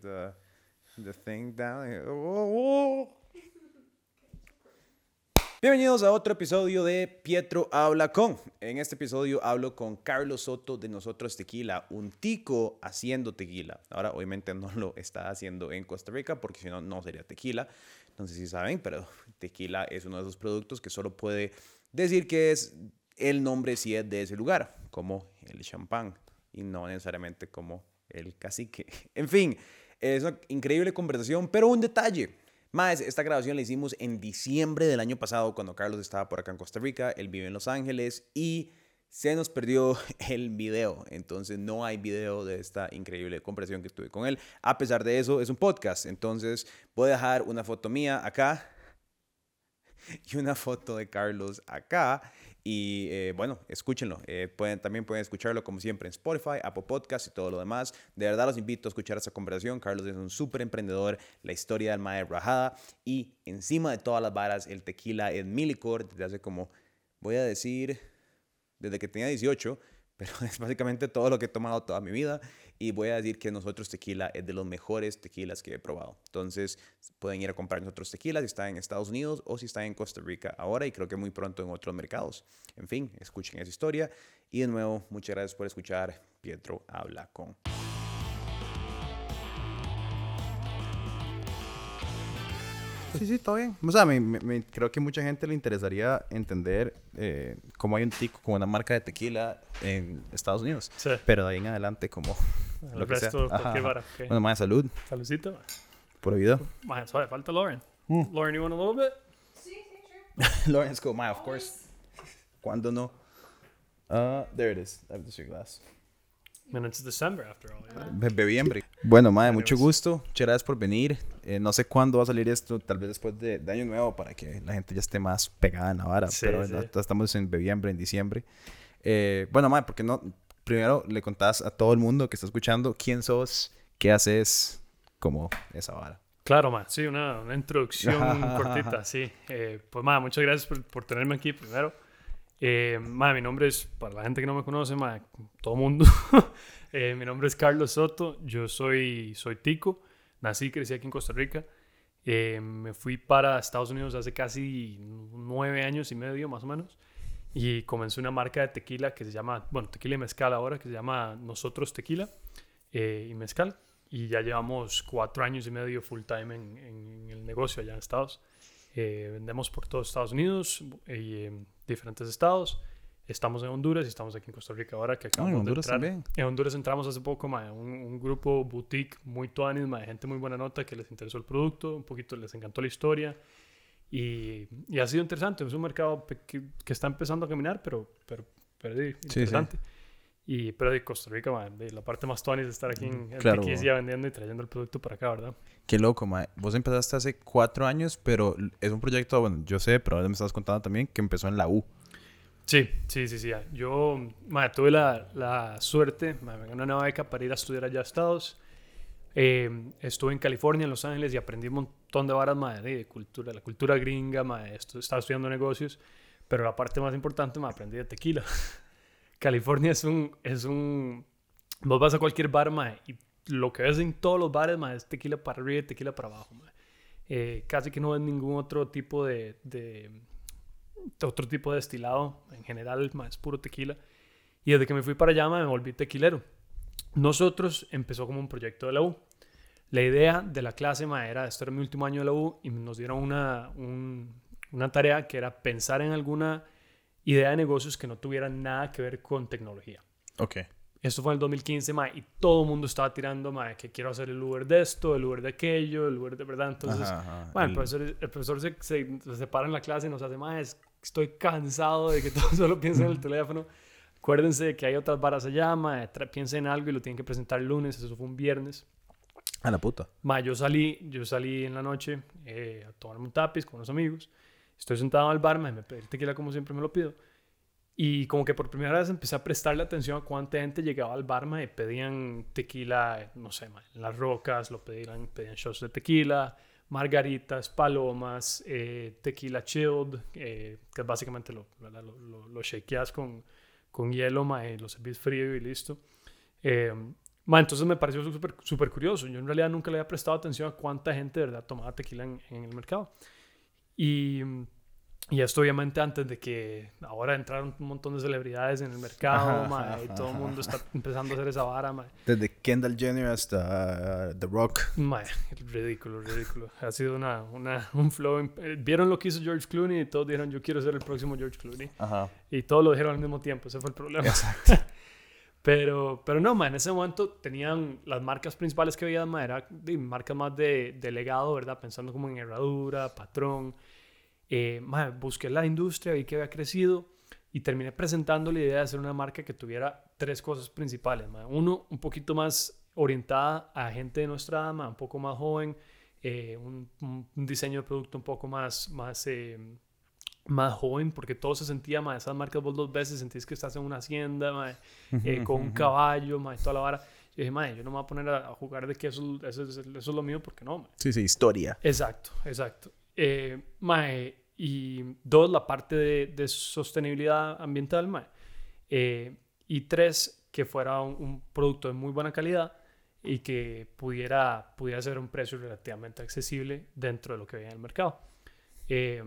the, the thing down here. Oh, oh. Bienvenidos a otro episodio de Pietro Habla con. En este episodio hablo con Carlos Soto de Nosotros Tequila, un tico haciendo tequila. Ahora, obviamente, no lo está haciendo en Costa Rica porque si no, no sería tequila. Sé si saben, pero tequila es uno de esos productos que solo puede decir que es el nombre si es de ese lugar, como el champán y no necesariamente como el cacique. En fin, es una increíble conversación, pero un detalle. Más, esta grabación la hicimos en diciembre del año pasado, cuando Carlos estaba por acá en Costa Rica, él vive en Los Ángeles y se nos perdió el video. Entonces no hay video de esta increíble conversación que tuve con él. A pesar de eso, es un podcast. Entonces voy a dejar una foto mía acá y una foto de Carlos acá. Y eh, bueno, escúchenlo. Eh, pueden, también pueden escucharlo como siempre en Spotify, Apple Podcast y todo lo demás. De verdad los invito a escuchar esta conversación. Carlos es un súper emprendedor, la historia del Mae Rajada. Y encima de todas las varas, el tequila es mi licor desde hace como, voy a decir, desde que tenía 18 pero es básicamente todo lo que he tomado toda mi vida y voy a decir que nosotros tequila es de los mejores tequilas que he probado. Entonces pueden ir a comprar nosotros tequila si están en Estados Unidos o si están en Costa Rica ahora y creo que muy pronto en otros mercados. En fin, escuchen esa historia y de nuevo muchas gracias por escuchar. Pietro habla con... Sí, sí, todo bien. O sea, me, me, creo que mucha gente le interesaría entender eh, cómo hay un tico con una marca de tequila en Estados Unidos. Sí. Pero de ahí en adelante, como El lo que sea. resto, cualquier vara. ok. Bueno, más salud. Saludcito. Por oído. Mae, suave, falta Lauren. Mm. Lauren, you want a little bit? Lawrence go, my, of course. ¿Cuándo no? Uh, there it is. I have the glass. Mean, it's December after all. yeah. Be-. Bueno, madre, mucho gusto. Muchas gracias por venir. Eh, no sé cuándo va a salir esto, tal vez después de, de Año Nuevo, para que la gente ya esté más pegada en la vara. Sí, pero sí. estamos en Bebiembre, en diciembre. Eh, bueno, madre, porque no? Primero le contás a todo el mundo que está escuchando quién sos, qué haces, como esa vara. Claro, ma. Sí, una, una introducción cortita, sí. Eh, pues, ma, muchas gracias por, por tenerme aquí primero. Eh, ma, mi nombre es, para la gente que no me conoce, ma, todo mundo. eh, mi nombre es Carlos Soto. Yo soy, soy tico. Nací y crecí aquí en Costa Rica. Eh, me fui para Estados Unidos hace casi nueve años y medio, más o menos. Y comencé una marca de tequila que se llama, bueno, tequila y mezcal ahora, que se llama Nosotros Tequila eh, y Mezcal. Y ya llevamos cuatro años y medio full time en, en el negocio allá en Estados. Eh, vendemos por todos Estados Unidos y en diferentes estados. Estamos en Honduras y estamos aquí en Costa Rica ahora que Ah, acabamos en Honduras de entrar. también. En Honduras entramos hace poco, mae, un, un grupo boutique muy tuanis, mae, gente muy buena nota que les interesó el producto, un poquito les encantó la historia. Y, y ha sido interesante. Es un mercado que, que está empezando a caminar, pero, pero, pero sí, sí. interesante. Y, pero de Costa Rica, mae, de la parte más tuanis es estar aquí en, en Claro. Tequila vendiendo y trayendo el producto para acá, ¿verdad? Qué loco, mae. Vos empezaste hace cuatro años, pero es un proyecto, bueno, yo sé, pero ahora me estás contando también que empezó en la U. Sí, sí, sí, sí. Yo tuve la, la suerte, me gané una beca para ir a estudiar allá a Estados. Eh, estuve en California, en Los Ángeles, y aprendí un montón de varas mae, de cultura, la cultura gringa, estu- estaba estudiando negocios, pero la parte más importante me aprendí de tequila. California es un, es un... Vos vas a cualquier bar, mae, y lo que ves en todos los bares, es tequila para arriba y tequila para abajo. Eh, casi que no ves ningún otro tipo de, de otro tipo de destilado. En general, es puro tequila. Y desde que me fui para allá, me volví tequilero. Nosotros empezó como un proyecto de la U. La idea de la clase mae, era, esto era mi último año de la U, y nos dieron una, un- una tarea que era pensar en alguna idea de negocios que no tuviera nada que ver con tecnología. Ok. Esto fue en el 2015, mae, y todo el mundo estaba tirando, mae, que quiero hacer el Uber de esto, el Uber de aquello, el Uber de verdad. Entonces, Ajá, el El- profesor, el profesor se, se, se separa en la clase y nos hace, mae, es- estoy cansado de que todos solo piensen en el teléfono. Acuérdense de que hay otras varas allá, tra- piensen en algo y lo tienen que presentar el lunes, eso fue un viernes. A la puta. Ma, yo salí, yo salí en la noche eh, a tomarme un tapiz con unos amigos. Estoy sentado al bar, ma, me pedí el tequila como siempre me lo pido. Y como que por primera vez empecé a prestarle atención a cuánta gente llegaba al bar, ma, y pedían tequila, no sé, ma, en las rocas, lo pedían, pedían shots de tequila, margaritas, palomas, eh, tequila chilled, eh, que es básicamente lo, lo, lo, lo shakeas con, con hielo, ma, y lo servís frío y listo. Eh, entonces me pareció súper super curioso. Yo en realidad nunca le había prestado atención a cuánta gente de verdad tomaba tequila en, en el mercado. Y y esto obviamente antes de que ahora entraron un montón de celebridades en el mercado, y todo el mundo está empezando a hacer esa vara, Desde Kendall Jenner hasta uh, The Rock. Ma, ridículo, ridículo. Ha sido una, una, un flow. Eh, Vieron lo que hizo George Clooney y todos dijeron, yo quiero ser el próximo George Clooney. Ajá. Y todos lo dijeron al mismo tiempo, ese fue el problema. Exacto. pero, pero no, ma, en ese momento tenían las marcas principales que había, ma, eran marcas más de, de legado, ¿verdad? Pensando como en herradura, patrón eh, busqué la industria, vi que había crecido y terminé presentando la idea de hacer una marca que tuviera tres cosas principales. Uno, un poquito más orientada a gente de nuestra edad, un poco más joven, eh, un, diseño de producto un poco más, más, eh, más joven, porque todo se sentía, más esas marcas vos dos veces sentís que estás en una hacienda, eh, con un caballo, y toda la vara. Yo dije, yo no me voy a poner a, jugar de que eso, eso, eso, es lo mío, porque no. Sí, sí, historia. Exacto, exacto. Eh, y dos, la parte de, sostenibilidad ambiental, eh, y tres, que fuera un, producto de muy buena calidad y que pudiera, pudiera ser un precio relativamente accesible dentro de lo que había en el mercado. Eh,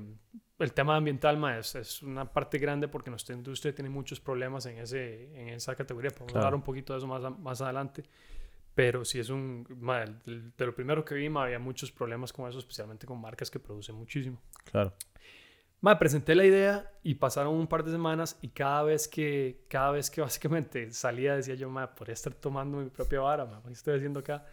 el tema ambiental es, es, una parte grande porque nuestra industria tiene muchos problemas en, ese, en esa categoría. Podemos hablar un poquito de eso más, más adelante. Pero si es un... de lo primero que vi, había muchos problemas con eso, especialmente con marcas que producen muchísimo. Claro. Me presenté la idea y pasaron un par de semanas y cada vez que, cada vez que básicamente salía decía yo, ma, podría estar tomando mi propia vara, ma, ¿qué estoy haciendo acá?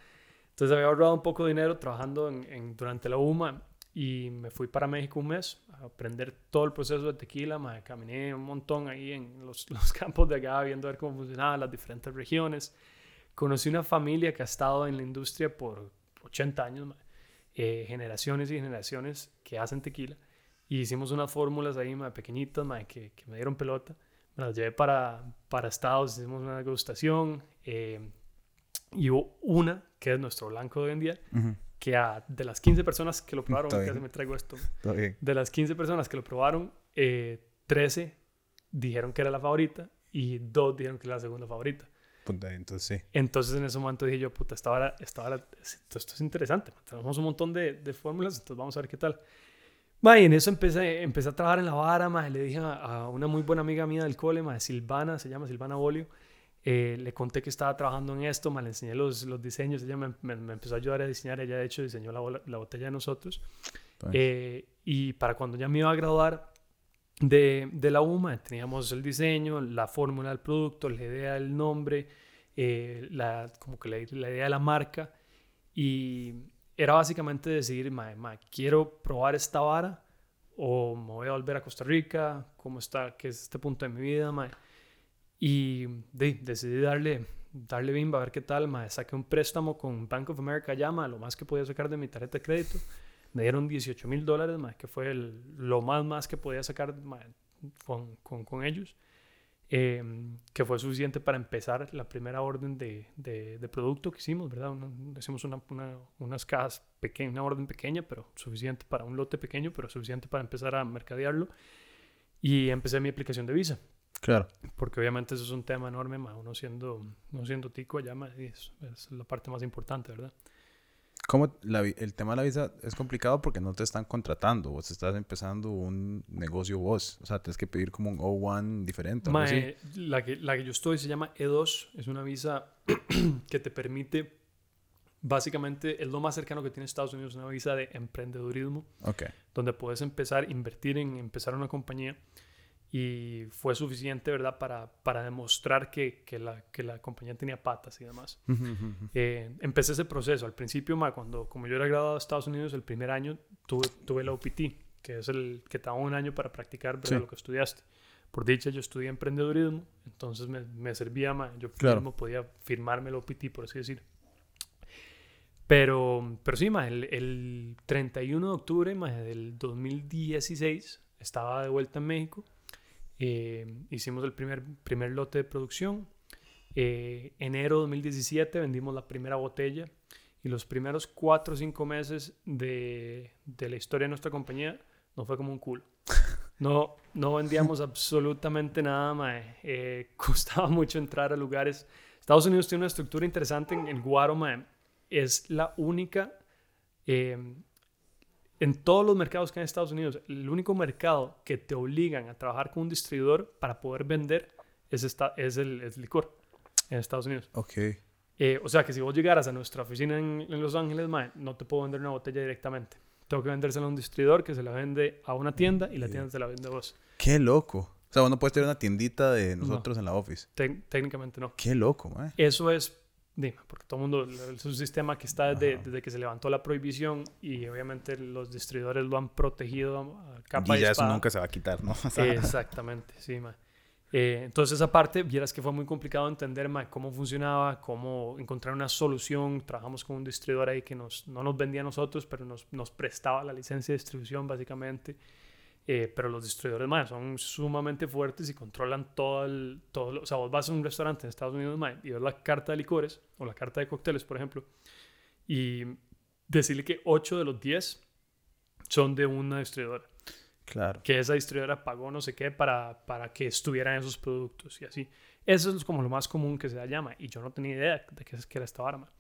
Entonces había ahorrado un poco de dinero trabajando en, durante la UMA y me fui para México un mes a aprender todo el proceso de tequila, ma, caminé un montón ahí en los, los campos de acá viendo ver cómo funcionaban las diferentes regiones. Conocí una familia que ha estado en la industria por 80 años, eh, generaciones y generaciones que hacen tequila y hicimos unas fórmulas ahí, más pequeñitas, que, que, me dieron pelota. Me las llevé para, para Estados, hicimos una degustación. Eh, y hubo una, que es nuestro blanco de hoy en día, que de las 15 personas que lo probaron, casi me traigo esto, de las 15 personas que lo probaron, eh, 13 dijeron que era la favorita y 2 dijeron que era la segunda favorita. Entonces sí. Entonces en ese momento dije yo, puta, esta hora, esta esto, es interesante. Tenemos un montón de, de fórmulas, entonces vamos a ver qué tal. Ma, y en eso empecé, empecé a trabajar en la vara, ma, le dije a, una muy buena amiga mía del cole, ma, Silvana, se llama Silvana Bolio, eh, le conté que estaba trabajando en esto, ma, le enseñé los, los diseños, ella me, me, empezó a ayudar a diseñar, ella de hecho diseñó la, la botella de nosotros. Eh, y para cuando ya me iba a graduar de, de la UMA, teníamos el diseño, la fórmula del producto, la idea del nombre, eh, la, como que la, idea de la marca, y era básicamente decidir, mae, quiero probar esta vara o me voy a volver a Costa Rica, cómo está, qué es este punto de mi vida, mae. Y decidí darle, darle bimba, a ver qué tal, mae. Saqué un préstamo con Bank of America ya, lo más que podía sacar de mi tarjeta de crédito. Me dieron 18 mil dólares, que fue lo más más que podía sacar con, con, con ellos. Em, que fue suficiente para empezar la primera orden de, de, producto que hicimos, ¿verdad? hicimos una, unas cajas pequeñas, una orden pequeña, pero suficiente para un lote pequeño, pero suficiente para empezar a mercadearlo. Y empecé mi aplicación de visa. Claro. Porque obviamente eso es un tema enorme, uno siendo, no siendo tico allá, es, es la parte más importante, ¿verdad? ¿Cómo el tema de la visa es complicado porque no te están contratando, vos estás empezando un negocio vos, o sea, tienes que pedir como un O1 diferente. La, que, la que yo estoy se llama E2, es una visa que te permite, básicamente es lo más cercano que tiene Estados Unidos, una visa de emprendedurismo, okay. donde puedes empezar a invertir en empezar una compañía y fue suficiente, ¿verdad?, para, para demostrar que, que, la, que la compañía tenía patas y demás. Eh, empecé ese proceso. Al principio, ma, cuando, como yo era graduado de Estados Unidos, el primer año tuve, tuve la OPT, que es el que te da un año para practicar lo que estudiaste. Por dicha, yo estudié emprendedurismo, entonces me, me servía, ma, yo mismo podía firmarme el OPT, por así decir. Pero, pero sí, ma, el, el 31 de octubre ma, del 2016 estaba de vuelta en México eh, hicimos el primer, primer lote de producción. Eh, enero de 2017 vendimos la primera botella y los primeros cuatro o cinco meses de, de la historia de nuestra compañía no fue como un culo. No, no vendíamos absolutamente nada, mae. Eh, costaba mucho entrar a lugares, Estados Unidos tiene una estructura interesante en el guaro, mae. Es la única, eh, en todos los mercados que hay en Estados Unidos, el único mercado que te obligan a trabajar con un distribuidor para poder vender es, esta, es, el, el licor en Estados Unidos. Ok. Eh, o sea que si vos llegaras a nuestra oficina en, en Los Ángeles, mae, no te puedo vender una botella directamente. Tengo que vendérsela a un distribuidor que se la vende a una tienda y la tienda se la vende a vos. Qué loco. O sea, vos no puedes tener una tiendita de nosotros en la office. Tec- técnicamente no. Qué loco, mae. Eso es, dime, porque todo el mundo, es un sistema que está desde, desde que se levantó la prohibición y obviamente los distribuidores lo han protegido a capa Y y ya eso espada. nunca se va a quitar, ¿no? O sea, Exactamente, sí, ma. Eh, entonces esa parte, vieras que fue muy complicado entender ma, cómo funcionaba, cómo encontrar una solución. Trabajamos con un distribuidor ahí que nos, no nos vendía a nosotros, pero nos, nos prestaba la licencia de distribución básicamente. Eh, pero los distribuidores ma, son sumamente fuertes y controlan todo el... Todo lo- o sea, vos vas a un restaurante en Estados Unidos ma, y ves la carta de licores o la carta de cócteles, por ejemplo, y decirle que 8 de los 10 son de una distribuidora claro. que esa distribuidora pagó no sé qué para, para que estuvieran esos productos y así. Eso es como lo más común que se da llama y yo no tenía idea de qué, qué era esta arma.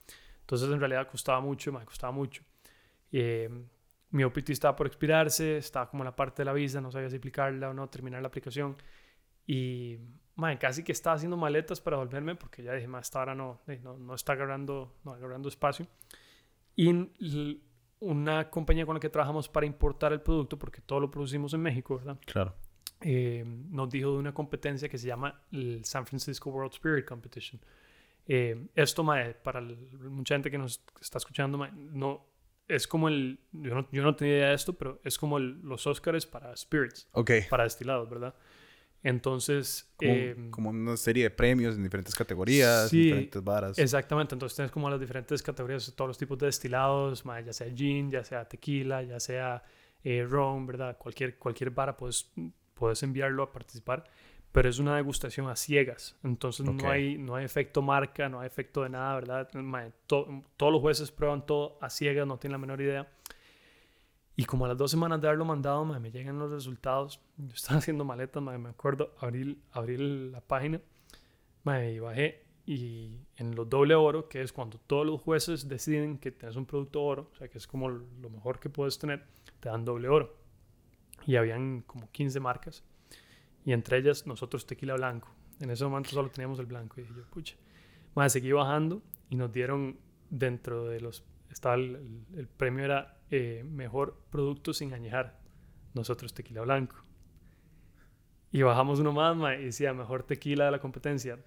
Entonces en realidad costaba mucho, me costaba mucho. Eh, mi OPT estaba por expirarse, estaba como en la parte de la visa, no sabía si aplicarla o no, terminar la aplicación. Y man, casi que estaba haciendo maletas para volverme porque ya dije, más esta hora no, no, no está agarrando, no, agarrando espacio. Y una compañía con la que trabajamos para importar el producto, porque todo lo producimos en México, ¿verdad? Claro. Eh, nos dijo de una competencia que se llama el San Francisco World Spirit Competition. Eh, esto, mae, para el- mucha gente que nos está escuchando, mae, no, es como el, yo no, yo no tenía idea de esto, pero es como el- los Oscars para spirits, Ok. para destilados, ¿verdad? Entonces, Como, eh, como una serie de premios en diferentes categorías, sí, diferentes varas. Exactamente, entonces tienes como las diferentes categorías, todos los tipos de destilados, ya sea gin, ya sea tequila, ya sea eh, ¿verdad? Cualquier, cualquier vara puedes, puedes enviarlo a participar, pero es una degustación a ciegas, entonces no, hay, no hay efecto marca, no hay efecto de nada, ¿verdad? To- todos los jueces prueban todo a ciegas, no tienen la menor idea. Y como a las dos semanas de haberlo mandado, ma, me llegan los resultados. Yo estaba haciendo maletas, ma, me acuerdo, abrí, abrí la página y bajé y en los doble oro, que es cuando todos los jueces deciden que tienes un producto oro, o sea, que es como lo mejor que puedes tener, te dan doble oro. Y habían como 15 marcas. Y entre ellas nosotros tequila blanco. En ese momento solo teníamos el blanco. Y dije yo, pucha. Más seguí bajando y nos dieron dentro de los... Estaba el, el- premio era eh, mejor producto sin añejar. Nosotros tequila blanco. Y bajamos uno más, ma, y decía mejor tequila de la competencia.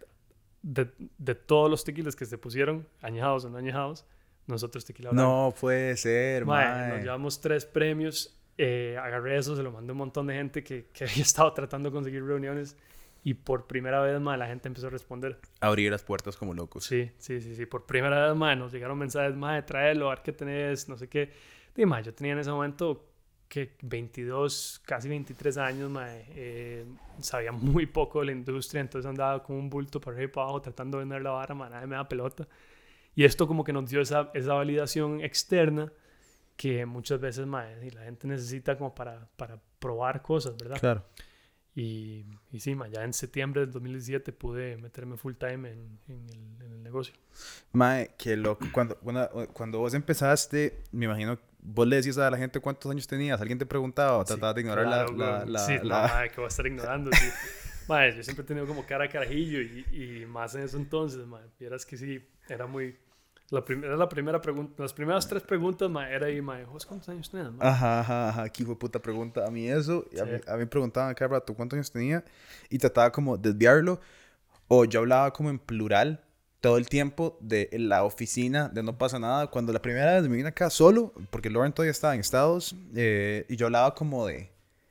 De, de todos los tequilas que se pusieron, añejados o no añejados, nosotros tequila blanco. No puede ser, mae. nos llevamos tres premios. Eh, agarré eso, se lo mandé a un montón de gente que, que había estado tratando de conseguir reuniones. Y por primera vez, mae, la gente empezó a responder. Abrir las puertas como locos. Sí, sí, sí, sí. Por primera vez, mae, nos llegaron mensajes, mae, tráelo, a ver qué tenés, no sé qué. Y, yo tenía en ese momento que 22, casi 23 años, mae, eh, sabía muy poco de la industria, entonces andaba como un bulto para arriba y para abajo tratando de vender la vara, mae, nadie me da pelota. Y esto como que nos dio esa, esa validación externa que muchas veces, mae, y la gente necesita como para, para probar cosas, ¿verdad? Claro. Y, y sí, ma, ya en septiembre del 2017 pude meterme full time en, en el, en el negocio. Mae, qué loco. Cuando, una- cuando vos empezaste, me imagino, vos le decías a la gente cuántos años tenías. ¿Alguien te preguntaba o tratabas de ignorar la- Claro, la, weón. la, Sí, no, la- ma, que voy a estar ignorando, sí. Ma, yo siempre he tenido como cara a carajillo y, y más en eso entonces, ma, vieras que sí, era muy... La primera, la primera pregunta, las primeras tres preguntas, ma, era ahí, ma, ¿vos cuántos años tenías, ma? Ajá, ajá, ajá. Aquí fue puta pregunta. A mí eso, y a, Sí. mí, a mí me preguntaban cada rato cuántos años tenía y trataba como desviarlo. O yo hablaba como en plural todo el tiempo de la oficina de No pasa nada. Cuando la primera vez me vine acá solo, porque Lauren todavía estaba en Estados, eh, y yo hablaba como de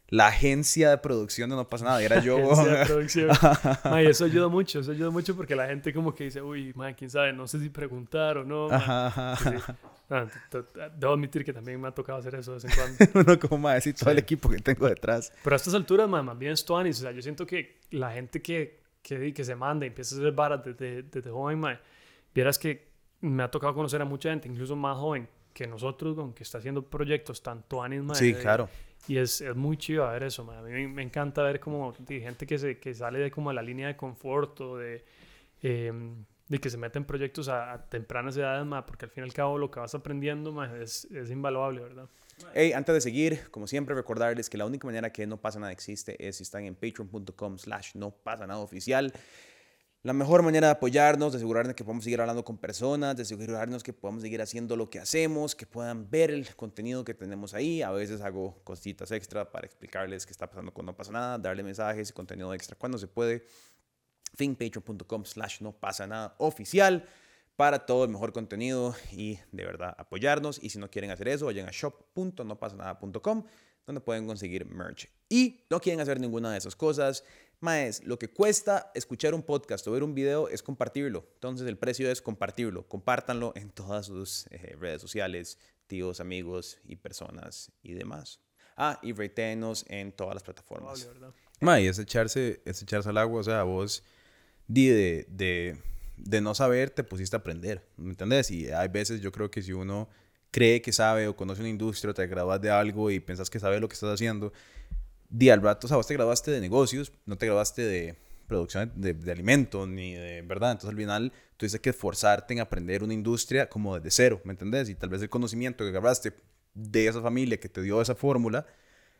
la agencia de producción de No pasa nada. Era yo. Agencia de producción. Eso ayuda mucho, eso ayuda mucho porque la gente como que dice, uy, ma, quién sabe, no sé si preguntar o no. ma". Ajá, ajá. Ah, Debo admitir que también me ha tocado hacer eso de vez en cuando. Uno como más decir todo el equipo que tengo detrás. Pero a estas alturas, ma, más bien es tuanis. O sea, yo siento que la gente que, que, que se manda y empieza a hacer varas desde, desde joven, ma, vieras que me ha tocado conocer a mucha gente, incluso más joven que nosotros, con que está haciendo proyectos tan tuanis, ma, Sí, de- claro. Y es, es muy chido ver eso, ma. A mí me, encanta ver como gente que, se, que sale de como la línea de confort o de... eh, de que se meten en proyectos a, tempranas edades, ma, porque al fin y al cabo lo que vas aprendiendo ma, es, es invaluable, ¿verdad? Hey, antes de seguir, como siempre, recordarles que la única manera que no pasa nada existe es si están en patreon.com slash no pasa nada oficial. La mejor manera de apoyarnos, de asegurarnos que podamos seguir hablando con personas, de asegurarnos que podamos seguir haciendo lo que hacemos, que puedan ver el contenido que tenemos ahí. A veces hago cositas extra para explicarles qué está pasando cuando no pasa nada, darle mensajes y contenido extra cuando se puede. Fin, patreon.com slash no pasa nada oficial para todo el mejor contenido y de verdad apoyarnos. Y si no quieren hacer eso, vayan a shop.nopasanada.com donde pueden conseguir merch. Y no quieren hacer ninguna de esas cosas, más lo que cuesta escuchar un podcast o ver un video es compartirlo. Entonces el precio es compartirlo. Compártanlo en todas sus eh, redes sociales, tíos, amigos y personas y demás. Ah, y retenos en todas las plataformas. Vale, es echarse, es echarse al agua, o sea, vos de, de, de no saber te pusiste a aprender, ¿me entendés? Y hay veces yo creo que si uno cree que sabe o conoce una industria o te graduas de algo y pensás que sabe lo que estás haciendo, di al rato, o sea, vos te graduaste de negocios, no te graduaste de producción de, de, alimentos ni de verdad. Entonces al final tienes que esforzarte en aprender una industria como desde cero, ¿me entendés? Y tal vez el conocimiento que agarraste de esa familia que te dio esa fórmula,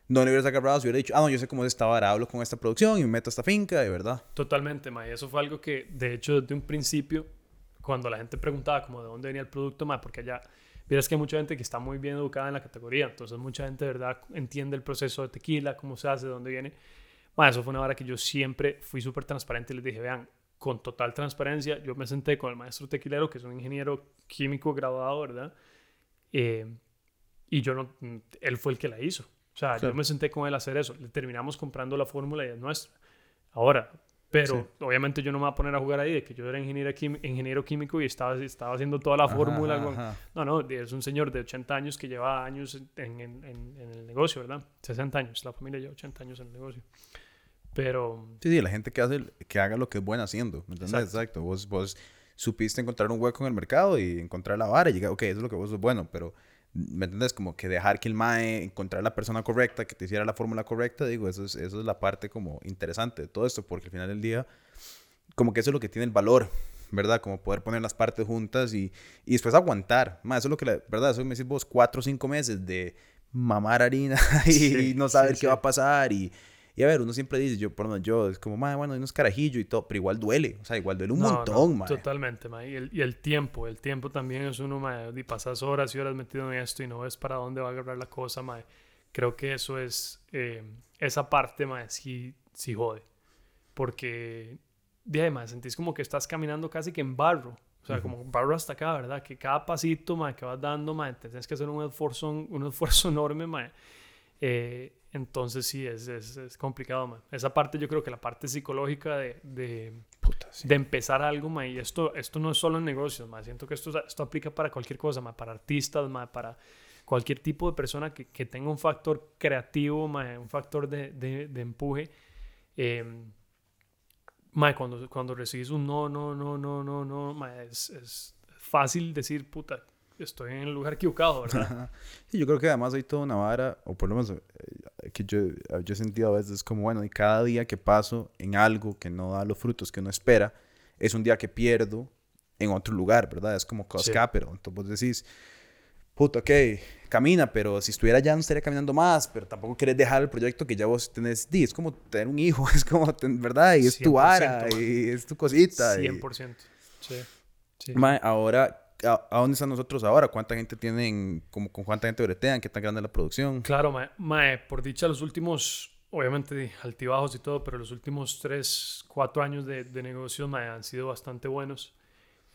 no le hubieras agarrado si hubiera dicho, ah, no, yo sé cómo se estaba ahora hablo con esta producción y me meto a esta finca, de verdad. Totalmente, ma. Y eso fue algo que, de hecho, desde un principio, cuando la gente preguntaba como de dónde venía el producto, ma, porque allá Vieras que hay mucha gente que está muy bien educada en la categoría, entonces mucha gente de verdad entiende el proceso de tequila, cómo se hace, de dónde viene. Bueno, eso fue una hora que yo siempre fui súper transparente y les dije, vean, con total transparencia, yo me senté con el maestro tequilero, que es un ingeniero químico graduado, ¿verdad? Eh, y yo no, él fue el que la hizo. O sea, yo me senté con él a hacer eso. Le terminamos comprando la fórmula y es nuestra. Ahora, pero obviamente yo no me voy a poner a jugar ahí de que yo era ingeniero, ingeniero químico y estaba, estaba haciendo toda la fórmula. No, no, es un señor de 80 años que lleva años en, en, en, el negocio, ¿verdad? 60 años, la familia lleva 80 años en el negocio. Pero... Sí, sí, la gente que, hace, que haga lo que es buena haciendo, ¿me entiendes? Exacto. Vos, vos supiste encontrar un hueco en el mercado y encontrar la vara y llegar, ok, eso es lo que vos sos bueno, pero ¿me entiendes? Como que dejar que el MAE encontrar la persona correcta, que te hiciera la fórmula correcta, digo, eso es, eso es la parte como interesante de todo esto, porque al final del día, como que eso es lo que tiene el valor, ¿verdad? Como poder poner las partes juntas y, y después aguantar. Más, eso es lo que, la, ¿verdad? Eso me decís vos, cuatro o cinco meses de mamar harina y no saber qué va a pasar y y a ver, uno siempre dice, yo, por yo, es como, madre, bueno, hay unos carajillos y todo, pero igual duele, o sea, igual duele un montón, no, Totalmente, madre. Y el, y el, tiempo, el tiempo también es uno, madre, y pasas horas y horas metido en esto y no ves para dónde va a agarrar la cosa, madre. Creo que eso es, eh, esa parte, madre, sí, sí jode. Porque, de además, sentís como que estás caminando casi que en barro. O sea, como barro hasta acá, ¿verdad? Que cada pasito, madre, que vas dando, madre, tienes que hacer un esfuerzo, un esfuerzo enorme, madre. Eh, entonces sí, es, es, es complicado, man. Esa parte yo creo que la parte psicológica de, de, de empezar algo, man, y esto, esto no es solo en negocios, man. siento que esto, esto aplica para cualquier cosa, man, para artistas, man, para cualquier tipo de persona que, que tenga un factor creativo, man, un factor de, de, de empuje. Eh, cuando, cuando recibes un no, no, no, no, no, no, es, es fácil decir, puta, estoy en el lugar equivocado, ¿verdad? sí, yo creo que además hay toda una vara, o por lo menos eh, que yo, yo he sentido a veces como, bueno, y cada día que paso en algo que no da los frutos que uno espera, es un día que pierdo en otro lugar, ¿verdad? Es como cost pero entonces vos decís, puto, ok, camina, pero si estuviera allá no estaría caminando más, pero tampoco querés dejar el proyecto que ya vos tenés, di, es como tener un hijo, es como, ¿verdad? Y es tu vara, y es tu cosita. 100%, sí. sí. ahora ¿a, dónde están nosotros ahora? ¿Cuánta gente tienen, como, con cuánta gente bretean? ¿Qué tan grande es la producción? Claro, mae, por dicha, los últimos, obviamente altibajos y todo, pero los últimos 3, 4 años de, de negocios mae, han sido bastante buenos.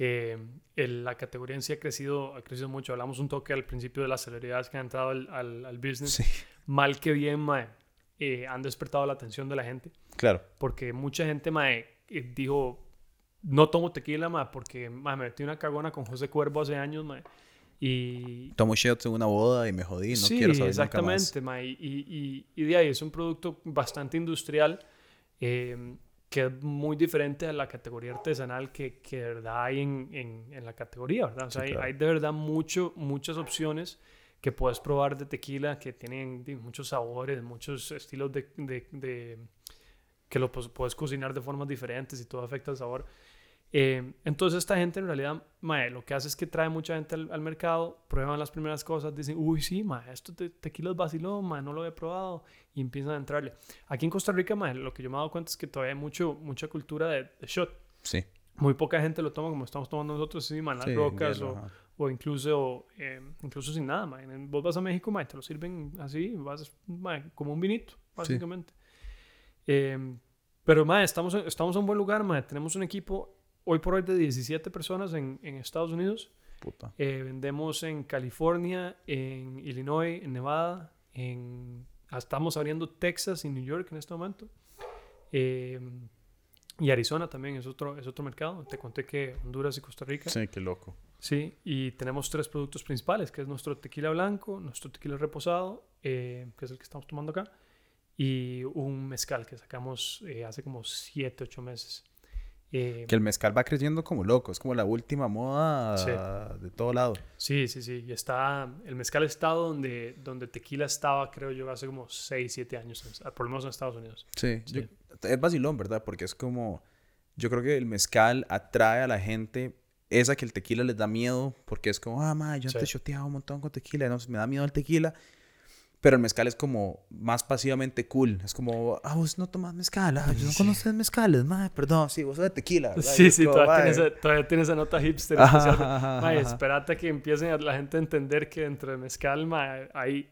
Eh, la categoría en sí ha crecido, ha crecido mucho. Hablamos un toque al principio de las celebridades que han entrado al, al, business. Mal que bien, mae, eh, han despertado la atención de la gente. Claro. Porque mucha gente, mae, eh, dijo, no tomo tequila, ma, porque me metí una cagona con José Cuervo hace años, ma. Y... Tomo shots en una boda y me jodí, no sí, quiero saber exactamente, Ma, y, y, y, de ahí es un producto bastante industrial eh, que es muy diferente a la categoría artesanal que, que de verdad hay en, en, en la categoría, ¿verdad? O sea, hay, hay, de verdad mucho, muchas opciones que puedes probar de tequila que tienen muchos sabores, muchos estilos de, de, de que lo puedes cocinar de formas diferentes y todo afecta el sabor. Eh, entonces esta gente en realidad, mae, lo que hace es que trae mucha gente al, al mercado, prueban las primeras cosas, dicen, uy, sí, mae, esto te, tequila es vacilón, mae, no lo he probado, y empiezan a entrarle. Aquí en Costa Rica, mae, lo que yo me he dado cuenta es que todavía hay mucho, mucha cultura de, de shot. Sí. Muy poca gente lo toma como estamos tomando nosotros, sí, man, las Sí, rocas hielo, o, o incluso, eh, incluso sin nada, man. Vos vas a México, man, te lo sirven así, vas, como un vinito, básicamente. Eh, pero, man, estamos, estamos en un buen lugar, man. Tenemos un equipo hoy por hoy de 17 personas en, en Estados Unidos. Puta. Eh, vendemos en California, en Illinois, en Nevada, en... ah, Estamos abriendo Texas y New York en este momento. Eh, y Arizona también es otro, es otro mercado. Te conté que Honduras y Costa Rica. Sí, qué loco. Sí, y tenemos tres productos principales, que es nuestro tequila blanco, nuestro tequila reposado, eh, que es el que estamos tomando acá, y un mezcal que sacamos eh, hace como 7, 8 meses. Eh, Que el mezcal va creciendo como loco. Es como la última moda Sí. de todo lado. Sí, sí, sí. Y está, el mezcal está donde, donde tequila estaba, creo yo, hace como 6, 7 años, por lo menos en Estados Unidos. Sí. Sí. yo- es vacilón, ¿verdad? Porque es como... Yo creo que el mezcal atrae a la gente... Esa que el tequila les da miedo. Porque es como... Ah, ma, yo antes Sí. shoteaba un montón con tequila. No, me da miedo el tequila. Pero el mezcal es como más pasivamente cool. Es como... Ah, vos no tomas mezcal. Ah, yo no conoces mezcales. Ma, perdón. Sí, vos sos de tequila. Sí, sí, como, todavía tiene, "Mae". esa, todavía tiene esa nota hipster Ajá, especial. ajá, ajá. espérate que empiecen la gente a entender que dentro de mezcal mae, hay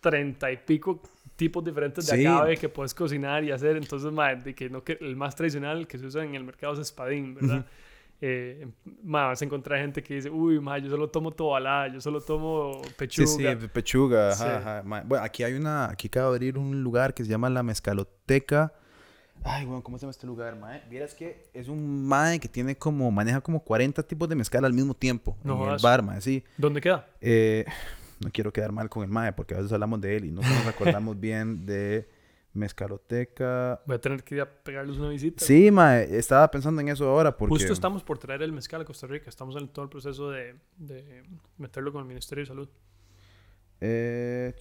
treinta y pico tipos diferentes de Sí. agave que puedes cocinar y hacer. Entonces, mae, de que no que el más tradicional que se usa en el mercado es espadín, ¿verdad? Eh, mae, vas a encontrar gente que dice, uy, mae, yo solo tomo tobalá, yo solo tomo pechuga. Sí, sí, pechuga. ajá, Sí. ajá. Ma- Bueno, aquí hay una, aquí acaba de abrir un lugar que se llama La Mezcaloteca. Ay, bueno, ¿cómo se llama este lugar, mae? Vieras que es un mae que tiene como, maneja como 40 tipos de mezcal al mismo tiempo. No en el bar, mae, sí. ¿Dónde queda? Eh, no quiero quedar mal con el mae porque a veces hablamos de él y no nos acordamos bien de Mezcaloteca. Voy a tener que ir a pegarles una visita. Sí, mae, estaba pensando en eso ahora porque... Justo estamos por traer el mezcal a Costa Rica. Estamos en todo el proceso de, de meterlo con el Ministerio de Salud. Eh,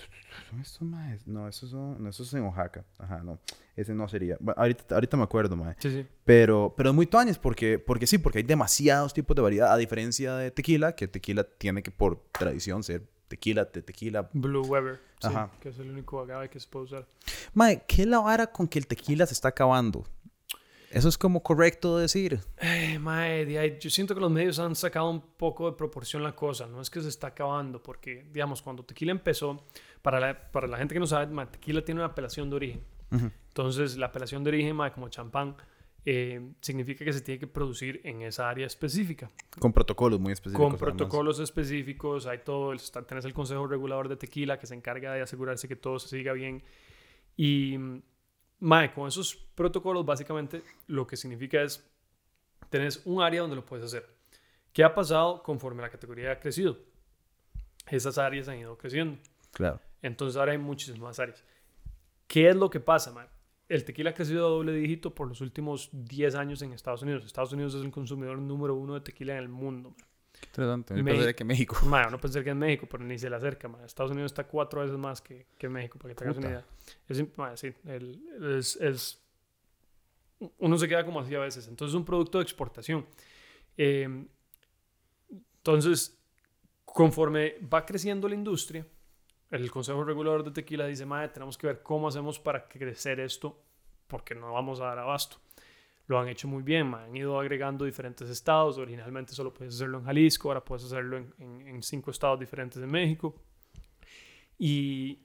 ¿son estos maes? No, esos son, no, esos son en Oaxaca. Ajá, no. Ese no sería. Bueno, ahorita, ahorita me acuerdo, mae. Sí, sí. Pero, pero es muy tuanes porque, porque sí, porque hay demasiados tipos de variedad, a diferencia de tequila, que tequila tiene que por tradición ser tequila, de tequila. Blue Weber. Sí, Ajá. que es el único agave que se puede usar. Mae, ¿qué es la vara con que el tequila se está acabando? Eso es como correcto decir. Eh, mae, de yo siento que los medios han sacado un poco de proporción la cosa. No es que se está acabando, porque, digamos, cuando tequila empezó, para la, para la gente que no sabe, mae, tequila tiene una apelación de origen. Ujú. Entonces, la apelación de origen, mae, como champán, eh, significa que se tiene que producir en esa área específica. Con protocolos muy específicos. Con además. protocolos específicos, hay todo, el, tenés el Consejo Regulador de Tequila que se encarga de asegurarse que todo se siga bien. Y, mae, con esos protocolos, básicamente lo que significa es, tenés un área donde lo puedes hacer. ¿Qué ha pasado conforme la categoría ha crecido? Esas áreas han ido creciendo. Claro. Entonces ahora hay muchísimas más áreas. ¿Qué es lo que pasa, man? El tequila ha crecido a doble dígito por los últimos 10 años en Estados Unidos. Estados Unidos es el consumidor número uno de tequila en el mundo. man. Interesante. México. pensaría que México. Ma, uno pensaría que en México, pero ni se le acerca. ma. Estados Unidos está cuatro veces más que, que México, para que te hagas una idea. Es, sí, el- es, es- uno se queda como así a veces. Entonces es un producto de exportación. Eh, entonces, conforme va creciendo la industria, el Consejo Regulador de Tequila dice, madre, tenemos que ver cómo hacemos para crecer esto, porque no vamos a dar abasto. Lo han hecho muy bien, han ido agregando diferentes estados. Originalmente solo puedes hacerlo en Jalisco, ahora puedes hacerlo en, en- en cinco estados diferentes de México. Y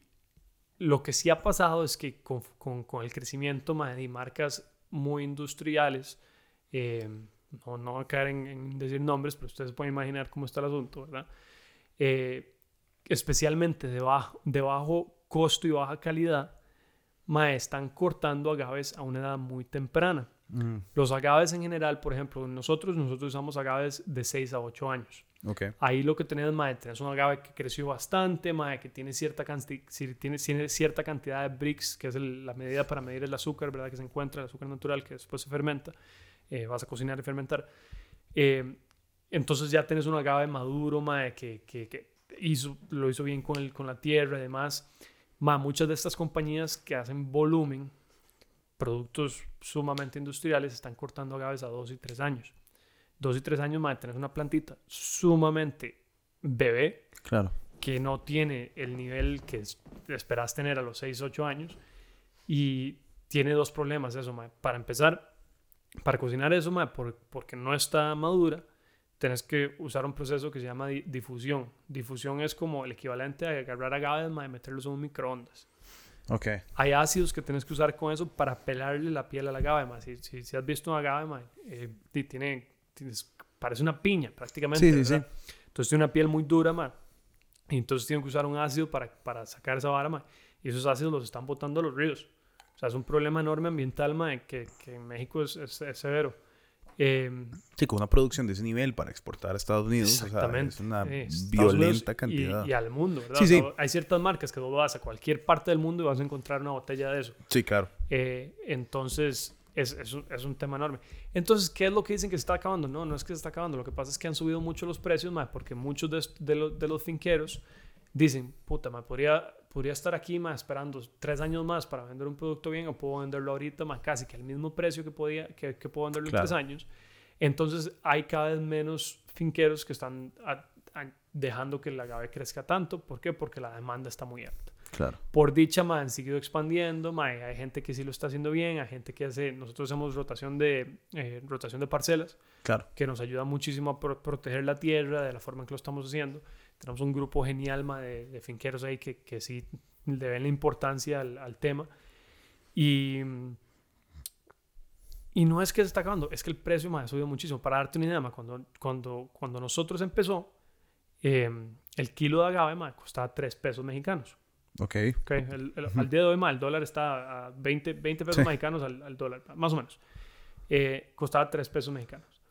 lo que sí ha pasado es que con, con- con el crecimiento ma, de marcas muy industriales, eh, no, no voy a caer en, en decir nombres, pero ustedes pueden imaginar cómo está el asunto, ¿verdad? Eh, especialmente de bajo, de bajo costo y baja calidad, ma, están cortando agaves a una edad muy temprana. Mm, Los agaves en general, por ejemplo, nosotros, nosotros usamos agaves de 6 a 8 años. ok. Ahí lo que tenés, mae, tenés un agave que creció bastante, mae, que tiene cierta, tiene, tiene cierta cantidad de bricks, que es el- la medida para medir el azúcar, ¿verdad? Que se encuentra, el azúcar natural, que después se fermenta. eh, vas a cocinar y fermentar. Eh, entonces ya tenés un agave maduro, mae, que, que, que hizo, lo hizo bien con, el, con la tierra y demás. Ma, muchas de estas compañías que hacen volumen, productos sumamente industriales, están cortando agaves a dos y tres años. dos y tres años, mae, tenés una plantita sumamente bebé, Claro. que no tiene el nivel que es- esperas tener a los 6, 8 años. Y tiene dos problemas eso, mae. Para empezar, para cocinar eso, mae, por- porque no está madura, tenés que usar un proceso que se llama di- difusión. Difusión es como el equivalente a agarrar agaves, y meterlos en un microondas. Ok. Hay ácidos que tienes que usar con eso para pelarle la piel al agave, mae. Si, si, si has visto un agave, eh, ti- tiene, tienes- parece una piña prácticamente. Sí, sí, ¿verdad? Entonces tiene una piel muy dura, mae. Y entonces tienen que usar un ácido para, para sacar esa vara, mae. Y esos ácidos los están botando a los ríos. O sea, es un problema enorme ambiental, mae, que, que en México es, es- es severo. Eh, Sí, con una producción de ese nivel para exportar a Estados Unidos. o sea, Exactamente. es una violenta cantidad. Y, al mundo, ¿verdad? Sí, O sea, sí. Hay ciertas marcas que vos vas a cualquier parte del mundo y vas a encontrar una botella de eso. Sí, claro. Eh, entonces, es, es, un, es un tema enorme. Entonces, ¿qué es lo que dicen que se está acabando? No, no es que se está acabando. Lo que pasa es que han subido mucho los precios, mae, porque muchos de, de, los- de los finqueros dicen, puta, mae, podría, podría estar aquí mae, esperando tres años más para vender un producto bien o puedo venderlo ahorita más casi que al mismo precio que, podía, que, que puedo venderlo Claro. en tres años. Entonces, hay cada vez menos finqueros que están a- a- dejando que el agave crezca tanto. ¿Por qué? Porque la demanda está muy alta Claro. por dicha, ma, han seguido expandiendo, ma, hay gente que sí lo está haciendo bien, hay gente que hace, nosotros hacemos rotación de, eh, rotación de parcelas, Claro. que nos ayuda muchísimo a pro- proteger la tierra de la forma en que lo estamos haciendo. Tenemos un grupo genial, ma, de, de finqueros ahí que, que sí le ven la importancia al, al tema. Y, y no es que se está acabando, es que el precio, ma, ha subido muchísimo. Para darte una idea, ma, cuando, cuando, cuando nosotros empezó, eh, el kilo de agave, ma, costaba 3 pesos mexicanos. Ok. Ok, el- el- al día de hoy, ma, el dólar está a 20, 20 pesos Sí. mexicanos al, al dólar, más o menos. Eh, costaba 3 pesos mexicanos.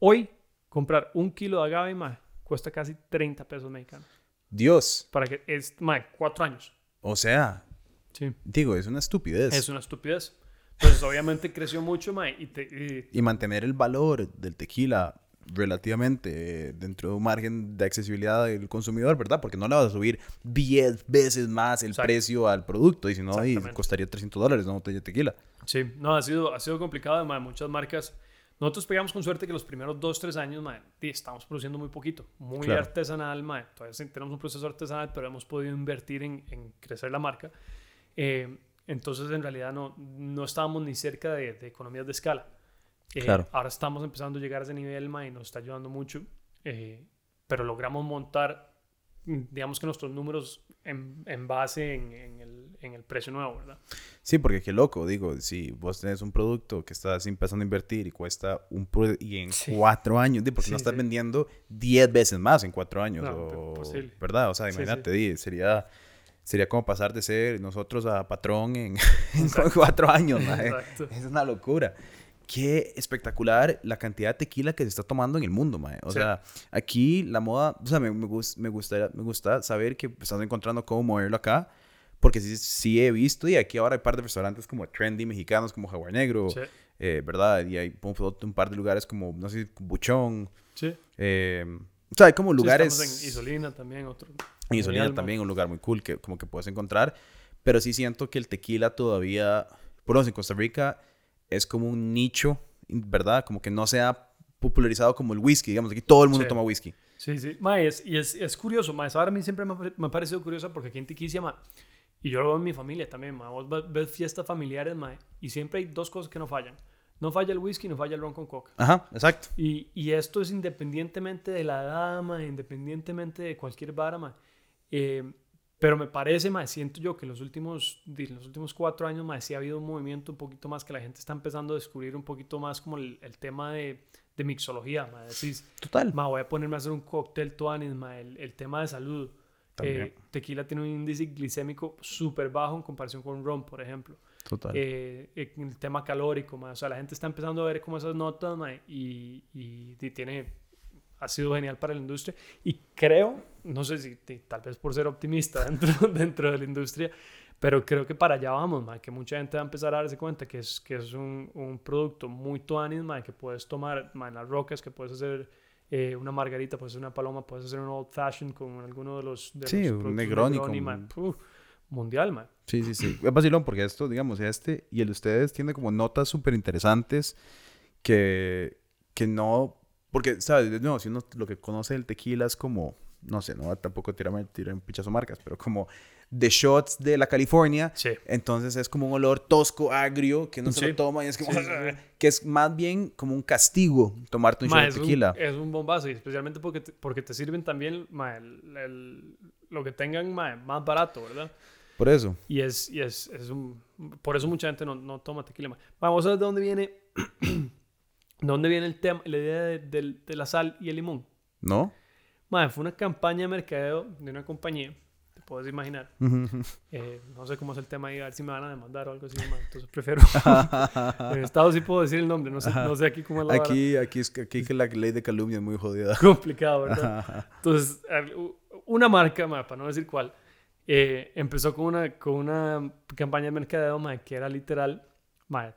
Hoy, comprar un kilo de agave, ma, cuesta casi 30 pesos mexicanos. Dios. Para que es, ma, 4 años. O sea, Sí. digo, es una estupidez. Es una estupidez. Entonces, obviamente creció mucho, ma, y, te- y- Y mantener el valor del tequila relativamente eh, dentro de un margen de accesibilidad del consumidor, ¿verdad? Porque no le vas a subir 10 veces más el Exacto. precio al producto y si no, ahí costaría 300 dólares una botella de tequila. Sí, no, ha sido, ha sido complicado, ma, muchas marcas. Nosotros pegamos con suerte que los primeros 2, 3 años, ma, di, estamos produciendo muy poquito, muy Claro. artesanal, ma, todavía tenemos un proceso artesanal, pero hemos podido invertir en, en crecer la marca. Eh, entonces, en realidad, no, no estábamos ni cerca de, de economías de escala. Eh, Claro. Ahora estamos empezando a llegar a ese nivel, ma, y nos está ayudando mucho, eh, pero logramos montar, digamos que nuestros números en, en base en, en el, en el precio nuevo, ¿verdad? Sí, porque qué loco, digo, si vos tenés un producto que estás empezando a invertir y cuesta un pro- y en Sí. cuatro años, porque Sí, no estás sí. vendiendo 10 veces más en cuatro años, No, o- imposible. ¿verdad? O sea, imagínate, di, sería sería como pasar de ser nosotros a patrón en, en cuatro años. Es una locura. Qué espectacular la cantidad de tequila que se está tomando en el mundo, mae. O Sí. sea, aquí la moda, o sea, me, me, me, gusta, me gusta saber que están encontrando cómo moverlo acá, porque sí, sí he visto, y aquí ahora hay un par de restaurantes como trendy mexicanos, como Jaguar Negro, Sí, eh, ¿verdad? Y hay un, par de lugares como, no sé, Buchón. sí. eh, o sea, hay como Sí, lugares... estamos en Isolina también, otro. Y Isolina también, un lugar muy cool que como que puedes encontrar. Pero sí siento que el tequila todavía, por lo menos en Costa Rica, es como un nicho, ¿verdad? Como que no se ha popularizado como el whisky. Digamos, aquí todo el mundo Sí. toma whisky. Sí, sí. Ma, es, y es, es curioso, ma, esa vara a mí siempre me, me ha parecido curiosa porque aquí en Tiquicia, ma, y yo lo veo en mi familia también, ma, vos ve- ves fiestas familiares, ma, y siempre hay dos cosas que no fallan. No falla el whisky, no falla el ron con coca. Ajá, exacto. Y, y esto es independientemente de la edad, ma, independientemente de cualquier vara, ma. Eh, pero me parece, ma, siento yo que en los últimos, di- los últimos cuatro años, ma, sí ha habido un movimiento un poquito más que la gente está empezando a descubrir un poquito más como el, el tema de, de mixología, ma. Decís, Total. Ma, voy a ponerme a hacer un cóctel tuanis, ma, el, el tema de salud. Eh, tequila tiene un índice glicémico súper bajo en comparación con ron, por ejemplo. Total. Eh, eh, el tema calórico, ma, o sea, la gente está empezando a ver como esas notas, ma, y, y, y tiene, ha sido genial para la industria. Y creo, no sé si tal vez por ser optimista dentro, dentro de la industria, pero creo que para allá vamos, ma, que mucha gente va a empezar a darse cuenta que es, que es un, un producto muy tuanis, que puedes tomar ma, en las rocas, que puedes hacer eh, una margarita, puedes hacer una paloma, puedes hacer un old fashion con alguno de los, de Sí, los un Negroni con- ma, puf, mundial, man. Sí, sí, sí. Es vacilón porque esto, digamos, este y el de ustedes tiene como notas súper interesantes que, que no Porque, ¿sabes? No, si uno lo que conoce del tequila es como, no sé, no tampoco tirarme tirar un pichazo marcas, pero como de shots de la California. Sí. Entonces es como un olor tosco, agrio, que no se Sí. lo toma y es como... Sí. Que es más bien como un castigo tomarte un Ma, shot de un, tequila. es un bombazo, y especialmente porque te, porque te sirven también ma, el- el- lo que tengan ma, más barato, ¿verdad? Por eso. Y es, y es, es un... Por eso mucha gente no, no toma tequila. Vamos a ver de dónde viene... de dónde viene el tema, la idea de, del- de la sal y el limón. ¿No? Ma, fue una campaña de mercadeo de una compañía, puedes imaginar. Eh, no sé cómo es el tema ahí, a ver si me van a demandar o algo así. ma, Entonces prefiero... en Estados sí puedo decir el nombre, no sé, no sé aquí cómo es la vara. Aquí, aquí, es, aquí que la ley de calumnia es muy jodida. complicado, ¿verdad? Entonces, una marca, ma, para no decir cuál, eh, empezó con una, con una campaña de mercadeo ma, que era literal, ma,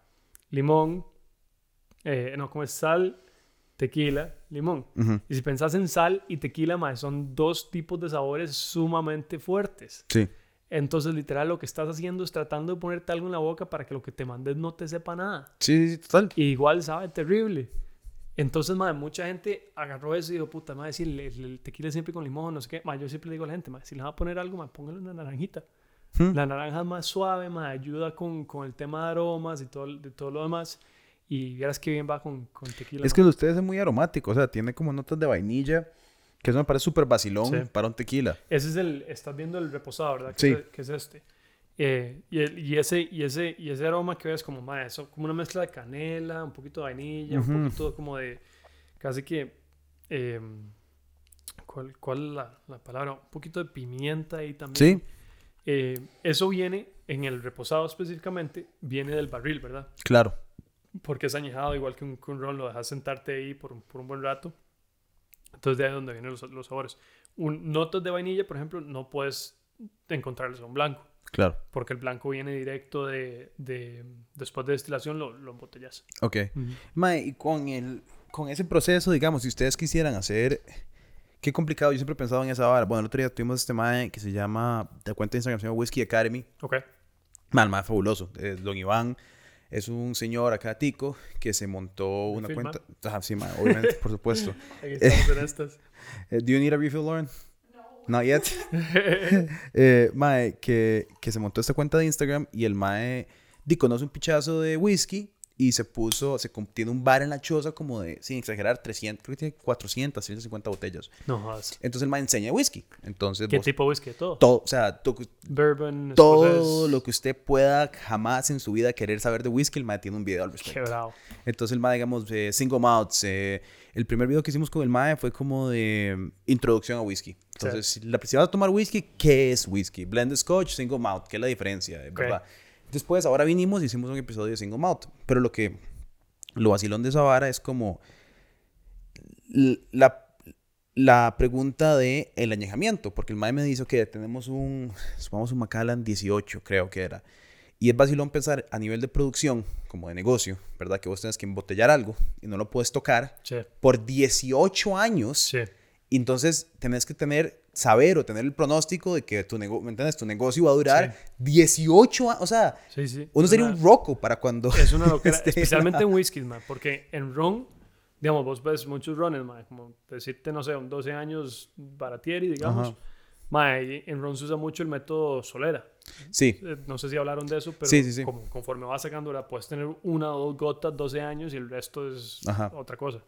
limón, eh, no, como es sal, tequila, limón. Y si pensás en sal y tequila, ma, son dos tipos de sabores sumamente fuertes. Sí. Entonces, literal, lo que estás haciendo es tratando de ponerte algo en la boca para que lo que te mandes no te sepa nada. Sí, total. Y igual sabe terrible. Entonces, madre, mucha gente agarró eso y dijo, puta, madre, si el, el- tequila siempre con limón, no sé qué. Madre, yo siempre le digo a la gente, madre, si le va a poner algo, madre, póngale una naranjita. Hmm. La naranja es más suave, madre, ayuda con, con el tema de aromas y todo, de todo lo demás. Y vieras que bien va con, con tequila. Es que el de ustedes es muy aromático, o sea, tiene como notas de vainilla, que eso me parece súper vacilón Sí. para un tequila. Ese es el, estás viendo el reposado, ¿verdad? Que Sí. Es, que es este. Eh, y, el- y, ese, y, ese, y ese aroma que ves como, madre, eso, como una mezcla de canela, un poquito de vainilla, Ujú. un poquito como de, casi que, eh, ¿cuál, cuál es la, la palabra? Un poquito de pimienta ahí también. Sí, Eh, eso viene, en el reposado específicamente, viene del barril, ¿verdad? claro. Porque es añejado, igual que un, que un ron, lo dejas sentarte ahí por, un- por un buen rato. Entonces, de ahí es donde vienen los, los sabores. Un, notas de vainilla, por ejemplo, no puedes encontrarlos en un blanco, Claro. porque el blanco viene directo de, de- después de destilación, lo, lo embotellas. Ok. Mae, y con, el, con ese proceso, digamos, si ustedes quisieran hacer... Qué complicado, yo siempre he pensado en esa vara. Bueno, el otro día tuvimos este mae que se llama, de cuenta de Instagram, se llama Whiskey Academy. Ok. Mal, mae, fabuloso. Es Don Iván es un señor acá tico que se montó una cuenta... Ajá, sí, mae, obviamente, por supuesto. Estas. Eh, do you need a refill, Lauren? No. Not yet. eh, mae, que, que se montó esta cuenta de Instagram y el mae di, conoce un pichazo de whisky y se puso, se tiene un bar en la choza como de, sin exagerar, 300, creo que tiene 400, 150 botellas. No jodas. Entonces el mae enseña whisky. Entonces, ¿Qué vos- tipo de whisky? Todo. todo, o sea, to- Bourbon, todo lo que usted pueda jamás en su vida querer saber de whisky, el mae tiene un video al respecto. Qué bravo. Entonces el MAE, digamos, eh, single malts. eh, el primer video que hicimos con el MAE fue como de mm, introducción a whisky. Entonces, si la si vas a tomar whisky, ¿qué es whisky? Blended Scotch, single malt, ¿qué es la diferencia? ¿verdad? Después, ahora vinimos y hicimos un episodio de single malt. Pero lo que, lo vacilón de esa vara es como la, la pregunta de el añejamiento. Porque el MAE me dice que tenemos un, supongamos un Macallan 18, creo que era. Y es vacilón pensar a nivel de producción, como de negocio, ¿verdad? Que vos tenés que embotellar algo y no lo puedes tocar Sí. por 18 años. Sí. Y entonces tenés que tener, saber o tener el pronóstico de que tu, nego- ¿me entiendes? tu negocio va a durar 18 años. O sea, Sí, sí. uno sería una- un roco para cuando... Es una locura, especialmente en whisky, man, porque en ron, digamos, vos ves muchos rones, man, como decirte, no sé, un 12 años baratieri, digamos. Ajá. Man, y en ron se usa mucho el método Solera. Sí, Eh, No sé si hablaron de eso, pero Sí, sí, sí. Como, conforme vas sacando, ¿verdad? puedes tener una o dos gotas, 12 años y el resto es Ajá. otra cosa.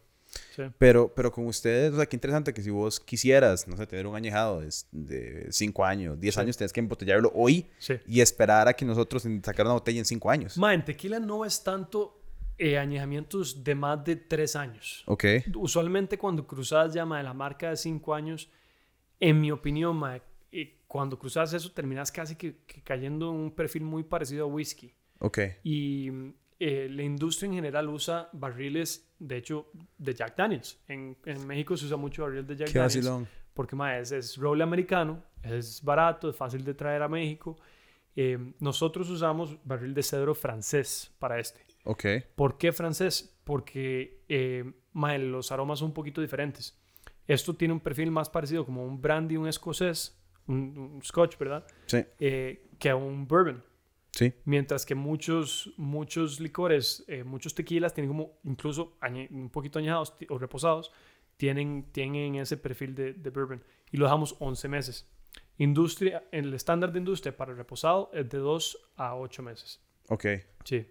Sí. pero, pero con ustedes, o sea, qué interesante que si vos quisieras, no sé, tener un añejado de 5 años, 10 Sí. años, tenés que embotellarlo hoy sí. y esperar a que nosotros sacar una botella en 5 años. Ma, en tequila no es tanto eh, añejamientos de más de 3 años. Ok. Usualmente cuando cruzas ya ma, de la marca de 5 años, en mi opinión, ma, eh, cuando cruzas eso terminas casi que, que cayendo en un perfil muy parecido a whisky. Ok. Y eh, la industria en general usa barriles, de hecho, de Jack Daniels. En, en México se usa mucho barril de Jack Qué Daniels. vacilón. Porque ma, es, es roble americano, es barato, es fácil de traer a México. Eh, nosotros usamos barril de cedro francés para este. Ok. ¿Por qué francés? Porque eh, ma, los aromas son un poquito diferentes. Esto tiene un perfil más parecido como un brandy, un escocés, un, un scotch, ¿verdad? Sí. Eh, que a un bourbon. Sí. Mientras que muchos, muchos licores, eh, muchos tequilas tienen como incluso un poquito añejados o reposados, tienen, tienen ese perfil de, de bourbon. Y lo dejamos 11 meses. Industria, el estándar de industria para el reposado es de 2 a 8 meses. Ok. Sí.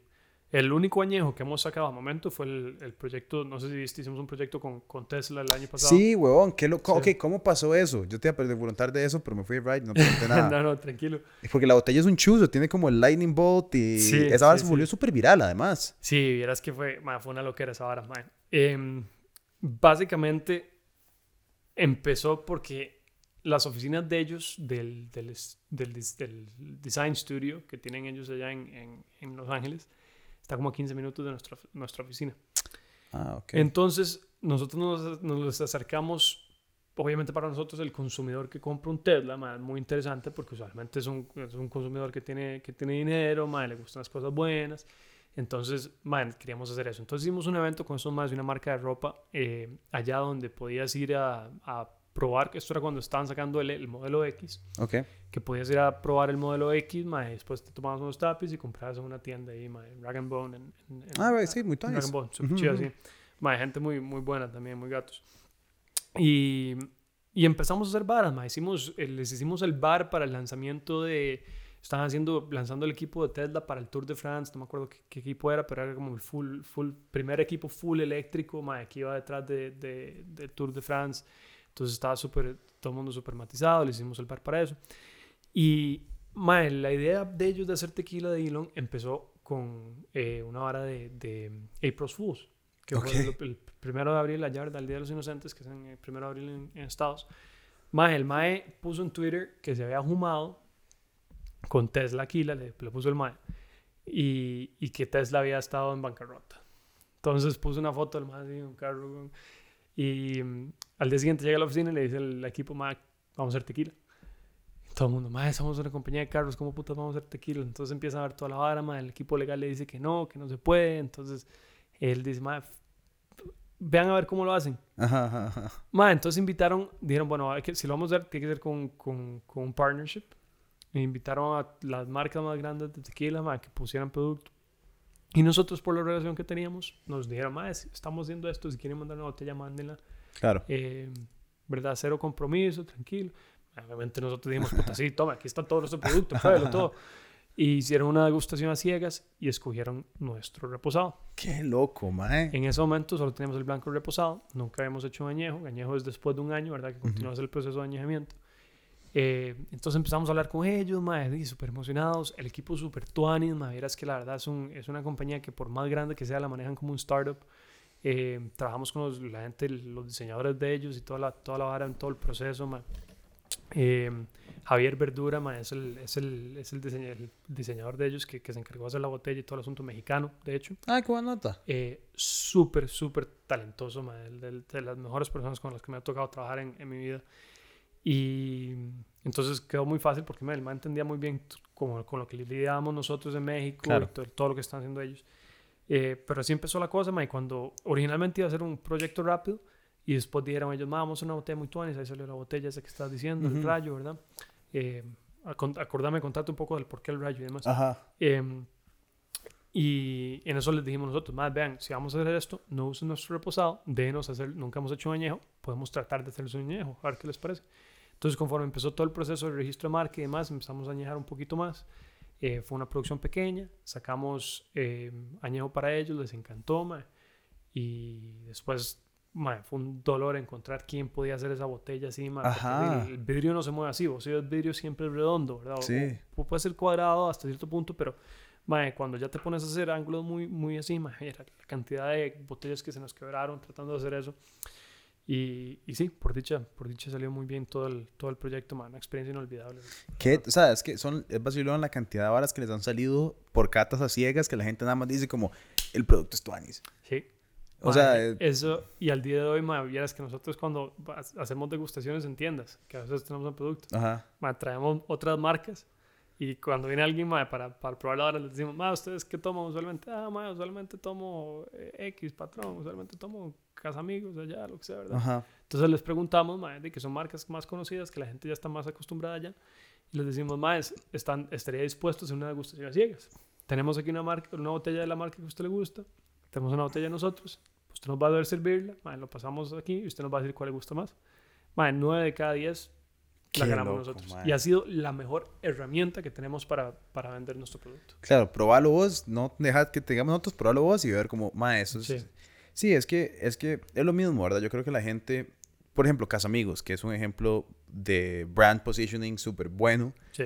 El único añejo que hemos sacado al momento fue el, el proyecto, no sé si viste, hicimos un proyecto con, con Tesla el año pasado. Sí, huevón. ¿qué Sí. ok, ¿cómo pasó eso? Yo te iba a preguntar de eso, pero me fui right, no pregunté nada. no, no, tranquilo. Porque la botella es un chuzo, tiene como el lightning bolt y Sí, esa vara sí, se volvió súper viral además. Sí, vieras que fue, ma, fue una loquera esa vara, ma. Em, básicamente empezó porque las oficinas de ellos, del, del, del, del design studio que tienen ellos allá en, en- en Los Ángeles, está como a 15 minutos de nuestra, nuestra oficina. Ah, ok. Entonces, nosotros nos, nos acercamos, obviamente para nosotros el consumidor que compra un Tesla, ma, es muy interesante porque usualmente es un, es un consumidor que tiene, que tiene dinero, ma, le gustan las cosas buenas. Entonces, man, queríamos hacer eso. Entonces hicimos un evento con esos más de una marca de ropa eh, allá donde podías ir a, a probar, que esto era cuando estaban sacando el, el modelo X, ok. que podías ir a probar el modelo X, ma, y después te tomabas unos tapis y comprabas en una tienda ahí, ma, en Rag and Bone. En, en- en- Ah, sí, muy Dragon nice. Ball, súper Ujú, chido, ujú. sí. Ma, gente muy, muy buena también, muy gatos. Y, y empezamos a hacer varas, ma. Hicimos, eh, les hicimos el bar para el lanzamiento de... Estaban haciendo, lanzando el equipo de Tesla para el Tour de France, no me acuerdo qué, qué equipo era, pero era como el full, full, primer equipo full eléctrico, ma, que iba detrás de, de, del Tour de France. Entonces estaba súper, todo el mundo súper matizado, le hicimos el bar para eso. Y, ma, la idea de ellos de hacer tequila de Elon empezó con eh, una vara de, de April's Fools, que Ok. fue el, el primero de abril, allá, el Día de los Inocentes, que es en el primero de abril en, en Estados. Ma, el Mae puso en Twitter que se había fumado con Tesla Aquila, le, le puso el Mae, y, y que Tesla había estado en bancarrota. Entonces puso una foto del Mae así, un carro, y al día siguiente llega a la oficina y le dice el equipo, Mae, vamos a hacer tequila. Todo el mundo, mae, somos una compañía de carros, ¿cómo putas vamos a hacer tequila? Entonces empieza a ver toda la vara, mae, el equipo legal le dice que no, que no se puede. Entonces él dice, mae, f- vean a ver cómo lo hacen. Ajá, ajá, ajá. Mae, entonces invitaron, dijeron, bueno, hay que, si lo vamos a hacer, tiene que ser con, con, con un partnership. E invitaron a las marcas más grandes de tequila, mae, que pusieran producto. Y nosotros, por la relación que teníamos, nos dijeron, si estamos haciendo esto, si quieren mandar una botella, mándenla Claro. eh, ¿verdad? Cero compromiso, tranquilo. Obviamente nosotros dijimos, puta, sí, toma, aquí está todo nuestro producto, pruébelo todo. Y hicieron una degustación a ciegas y escogieron nuestro reposado. Qué loco, mae. En ese momento solo teníamos el blanco reposado, nunca habíamos hecho un añejo. Añejo es después de un año, ¿verdad? Que continúas el proceso de añejamiento. Eh, entonces empezamos a hablar con ellos, madre, y súper emocionados. El equipo súper tuanis, madre, verás que la verdad es, un- es una compañía que por más grande que sea, la manejan como un startup. Eh, trabajamos con los, la gente, los diseñadores de ellos y toda la, toda la vara en todo el proceso, madre. Eh, Javier Verdura, ma, es, el, es, el, es el, diseña- el diseñador de ellos que, que se encargó de hacer la botella y todo el asunto mexicano, de hecho. Ah, qué buena nota. Eh, súper, súper talentoso, ma, el- el- de las mejores personas con las que me ha tocado trabajar en, en mi vida. Y entonces quedó muy fácil porque ma, el man entendía muy bien como, con lo que lidiábamos nosotros en México Claro. y to- todo lo que están haciendo ellos. Eh, pero así empezó la cosa, ma, y cuando originalmente iba a ser un proyecto rápido y después dijeron ellos, vamos a una botella muy tuanis, ahí salió la botella esa que estás diciendo, el Ujú. rayo, ¿verdad? Eh, acordame, contarte un poco del por qué el rayo y demás. Ajá. Em, y en eso les dijimos nosotros, más vean, si vamos a hacer esto, no usen nuestro reposado, déjenos hacer, nunca hemos hecho un añejo, podemos tratar de hacer un añejo, a ver qué les parece. Entonces, conforme empezó todo el proceso de registro de marca y demás, empezamos a añejar un poquito más. Eh, fue una producción pequeña, sacamos eh, añejo para ellos, les encantó, mae, y después mae, fue un dolor encontrar quién podía hacer esa botella así, porque Ajá. el, el vidrio no se mueve así, vos si ves vidrio siempre es redondo, ¿verdad? O- Sí. o puede ser cuadrado hasta cierto punto, pero mae, cuando ya te pones a hacer ángulos muy, muy así, mae, la cantidad de botellas que se nos quebraron tratando de hacer eso. Y, y sí, por dicha, por dicha salió muy bien todo el, todo el proyecto, man, una experiencia inolvidable. ¿Qué? O sea, es que son, es vacilón la cantidad de varas que les han salido por catas a ciegas que la gente nada más dice como, el producto es tuanis. Sí. O Ma, sea, eh, eso, y al día de hoy, ma, vieras que nosotros cuando ha- hacemos degustaciones en tiendas, que a veces tenemos un producto, Ajá. ma, traemos otras marcas y cuando viene alguien ma, para, para probar la hora, les decimos, ma, ¿ustedes qué toman usualmente? Ah, ma, usualmente tomo eh, X, patrón, usualmente tomo Casamigos, allá, lo que sea, ¿verdad? Ajá. Entonces les preguntamos, ma, de que son marcas más conocidas, que la gente ya está más acostumbrada ya, y les decimos, más, están, estaría dispuesto a hacer una degustación a ciegas. Tenemos aquí una, marca, una botella de la marca que a usted le gusta, tenemos una botella nosotros, usted nos va a ver servirla, mae, lo pasamos aquí y usted nos va a decir cuál le gusta más. Mae, 9 de cada 10 la Qué ganamos loco, nosotros. mae. Y ha sido la mejor herramienta que tenemos para, para vender nuestro producto. Claro, probalo vos, no dejad que te digamos nosotros, probalo vos y ver como, ma, eso es... Sí. Sí. es que, es que es lo mismo, ¿verdad? Yo creo que la gente, por ejemplo, Casamigos, que es un ejemplo de brand positioning súper bueno. Sí.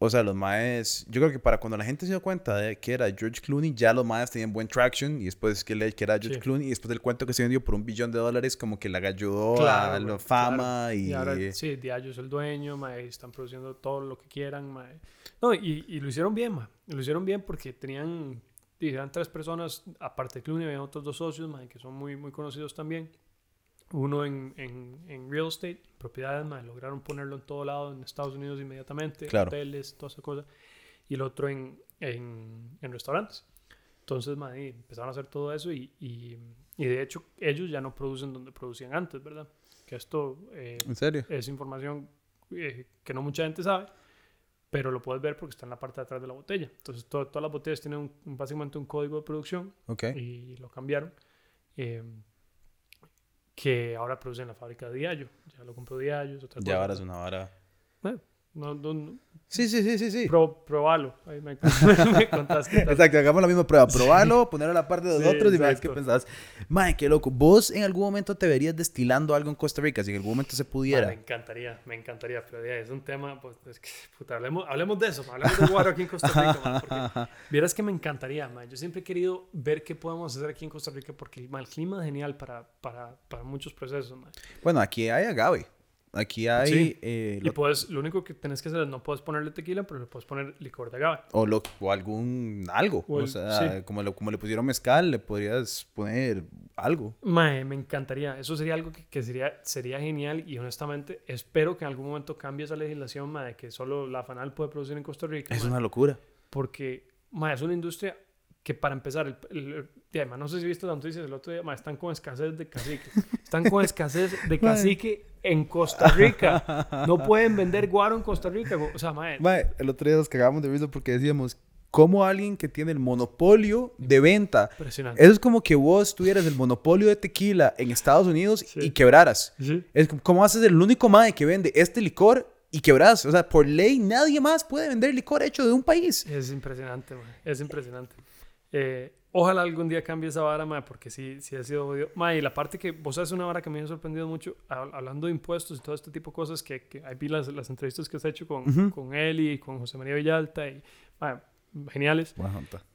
O sea, los maes, yo creo que para cuando la gente se dio cuenta de que era George Clooney, ya los maes tenían buen traction y después que le que era George Sí. Clooney y después del cuento que se vendió por un billón de dólares, como que le ayudó a Claro, la güey, fama claro. y... ahora, sí, Diageo es el dueño, mae, están produciendo todo lo que quieran, mae. No, y, y lo hicieron bien, mae. Lo hicieron bien porque tenían, y eran tres personas, aparte de Clooney, había otros dos socios, mae, que son muy, muy conocidos también. Uno en, en, en real estate, propiedades, mae, lograron ponerlo en todo lado, en Estados Unidos inmediatamente, Claro. hoteles, toda esa cosa. Y el otro en, en, en restaurantes. Entonces, mae, empezaron a hacer todo eso y, y, y de hecho ellos ya no producen donde producían antes, ¿verdad? Que esto eh, ¿En serio? es información eh, que no mucha gente sabe, pero lo puedes ver porque está en la parte de atrás de la botella. Entonces, to- todas las botellas tienen un- un- básicamente un código de producción Ok. y lo cambiaron. eh, que ahora produce en la fábrica de Diageo. Ya lo compró otra Ya ahora es una hora... Bueno, no, no, no, Sí, sí, sí, sí, sí. pro- probalo. Ahí me, me tal. Exacto, hagamos la misma prueba. Probalo, ponerlo a la parte de los Sí, otros y ver qué pensás. Mae, qué loco. Vos en algún momento te verías destilando algo en Costa Rica, si en algún momento se pudiera. Me encantaría, me encantaría, pero ya, es un tema, pues, es que, puta, hablemos, hablemos de eso, ma, hablemos de guaro aquí en Costa Rica, ma, porque vieras que me encantaría, ma, yo siempre he querido ver qué podemos hacer aquí en Costa Rica, porque ma, el clima es genial para, para, para muchos procesos. Bueno, aquí hay agave. Aquí hay... Sí. eh, Y lo- puedes, lo único que tenés que hacer es no puedes ponerle tequila, pero le puedes poner licor de agave. o, lo, o algún... Algo. O O, el- sea, sí. como, lo- como le pusieron mezcal, le podrías poner algo. Mae, me encantaría. Eso sería algo que, que sería, sería genial y honestamente espero que en algún momento cambie esa legislación, mae, que solo la FANAL puede producir en Costa Rica. Es mae. una locura. porque ma, es una industria que para empezar, el, el- y además no sé si viste las noticias el otro día, ma, están con escasez de cacique. Están con escasez de cacique en Costa Rica. No pueden vender guaro en Costa Rica. O sea, ma, Mae, el otro día nos cagamos de risa porque decíamos, ¿cómo alguien que tiene el monopolio de venta? impresionante. Eso es como que vos tuvieras el monopolio de tequila en Estados Unidos Sí. y quebraras. Sí. Es como, ¿cómo haces el único mae que vende este licor y quebras? O sea, por ley nadie más puede vender licor hecho de un país. Es impresionante, ma, es impresionante. Eh, ojalá algún día cambie esa vara, ma, porque sí, sí ha sido odio. Ma, y la parte que vos haces una vara que me ha sorprendido mucho, hab- hablando de impuestos y todo este tipo de cosas, que, que ahí vi las, las entrevistas que has hecho con, con él y con José María Villalta, y, ma, geniales.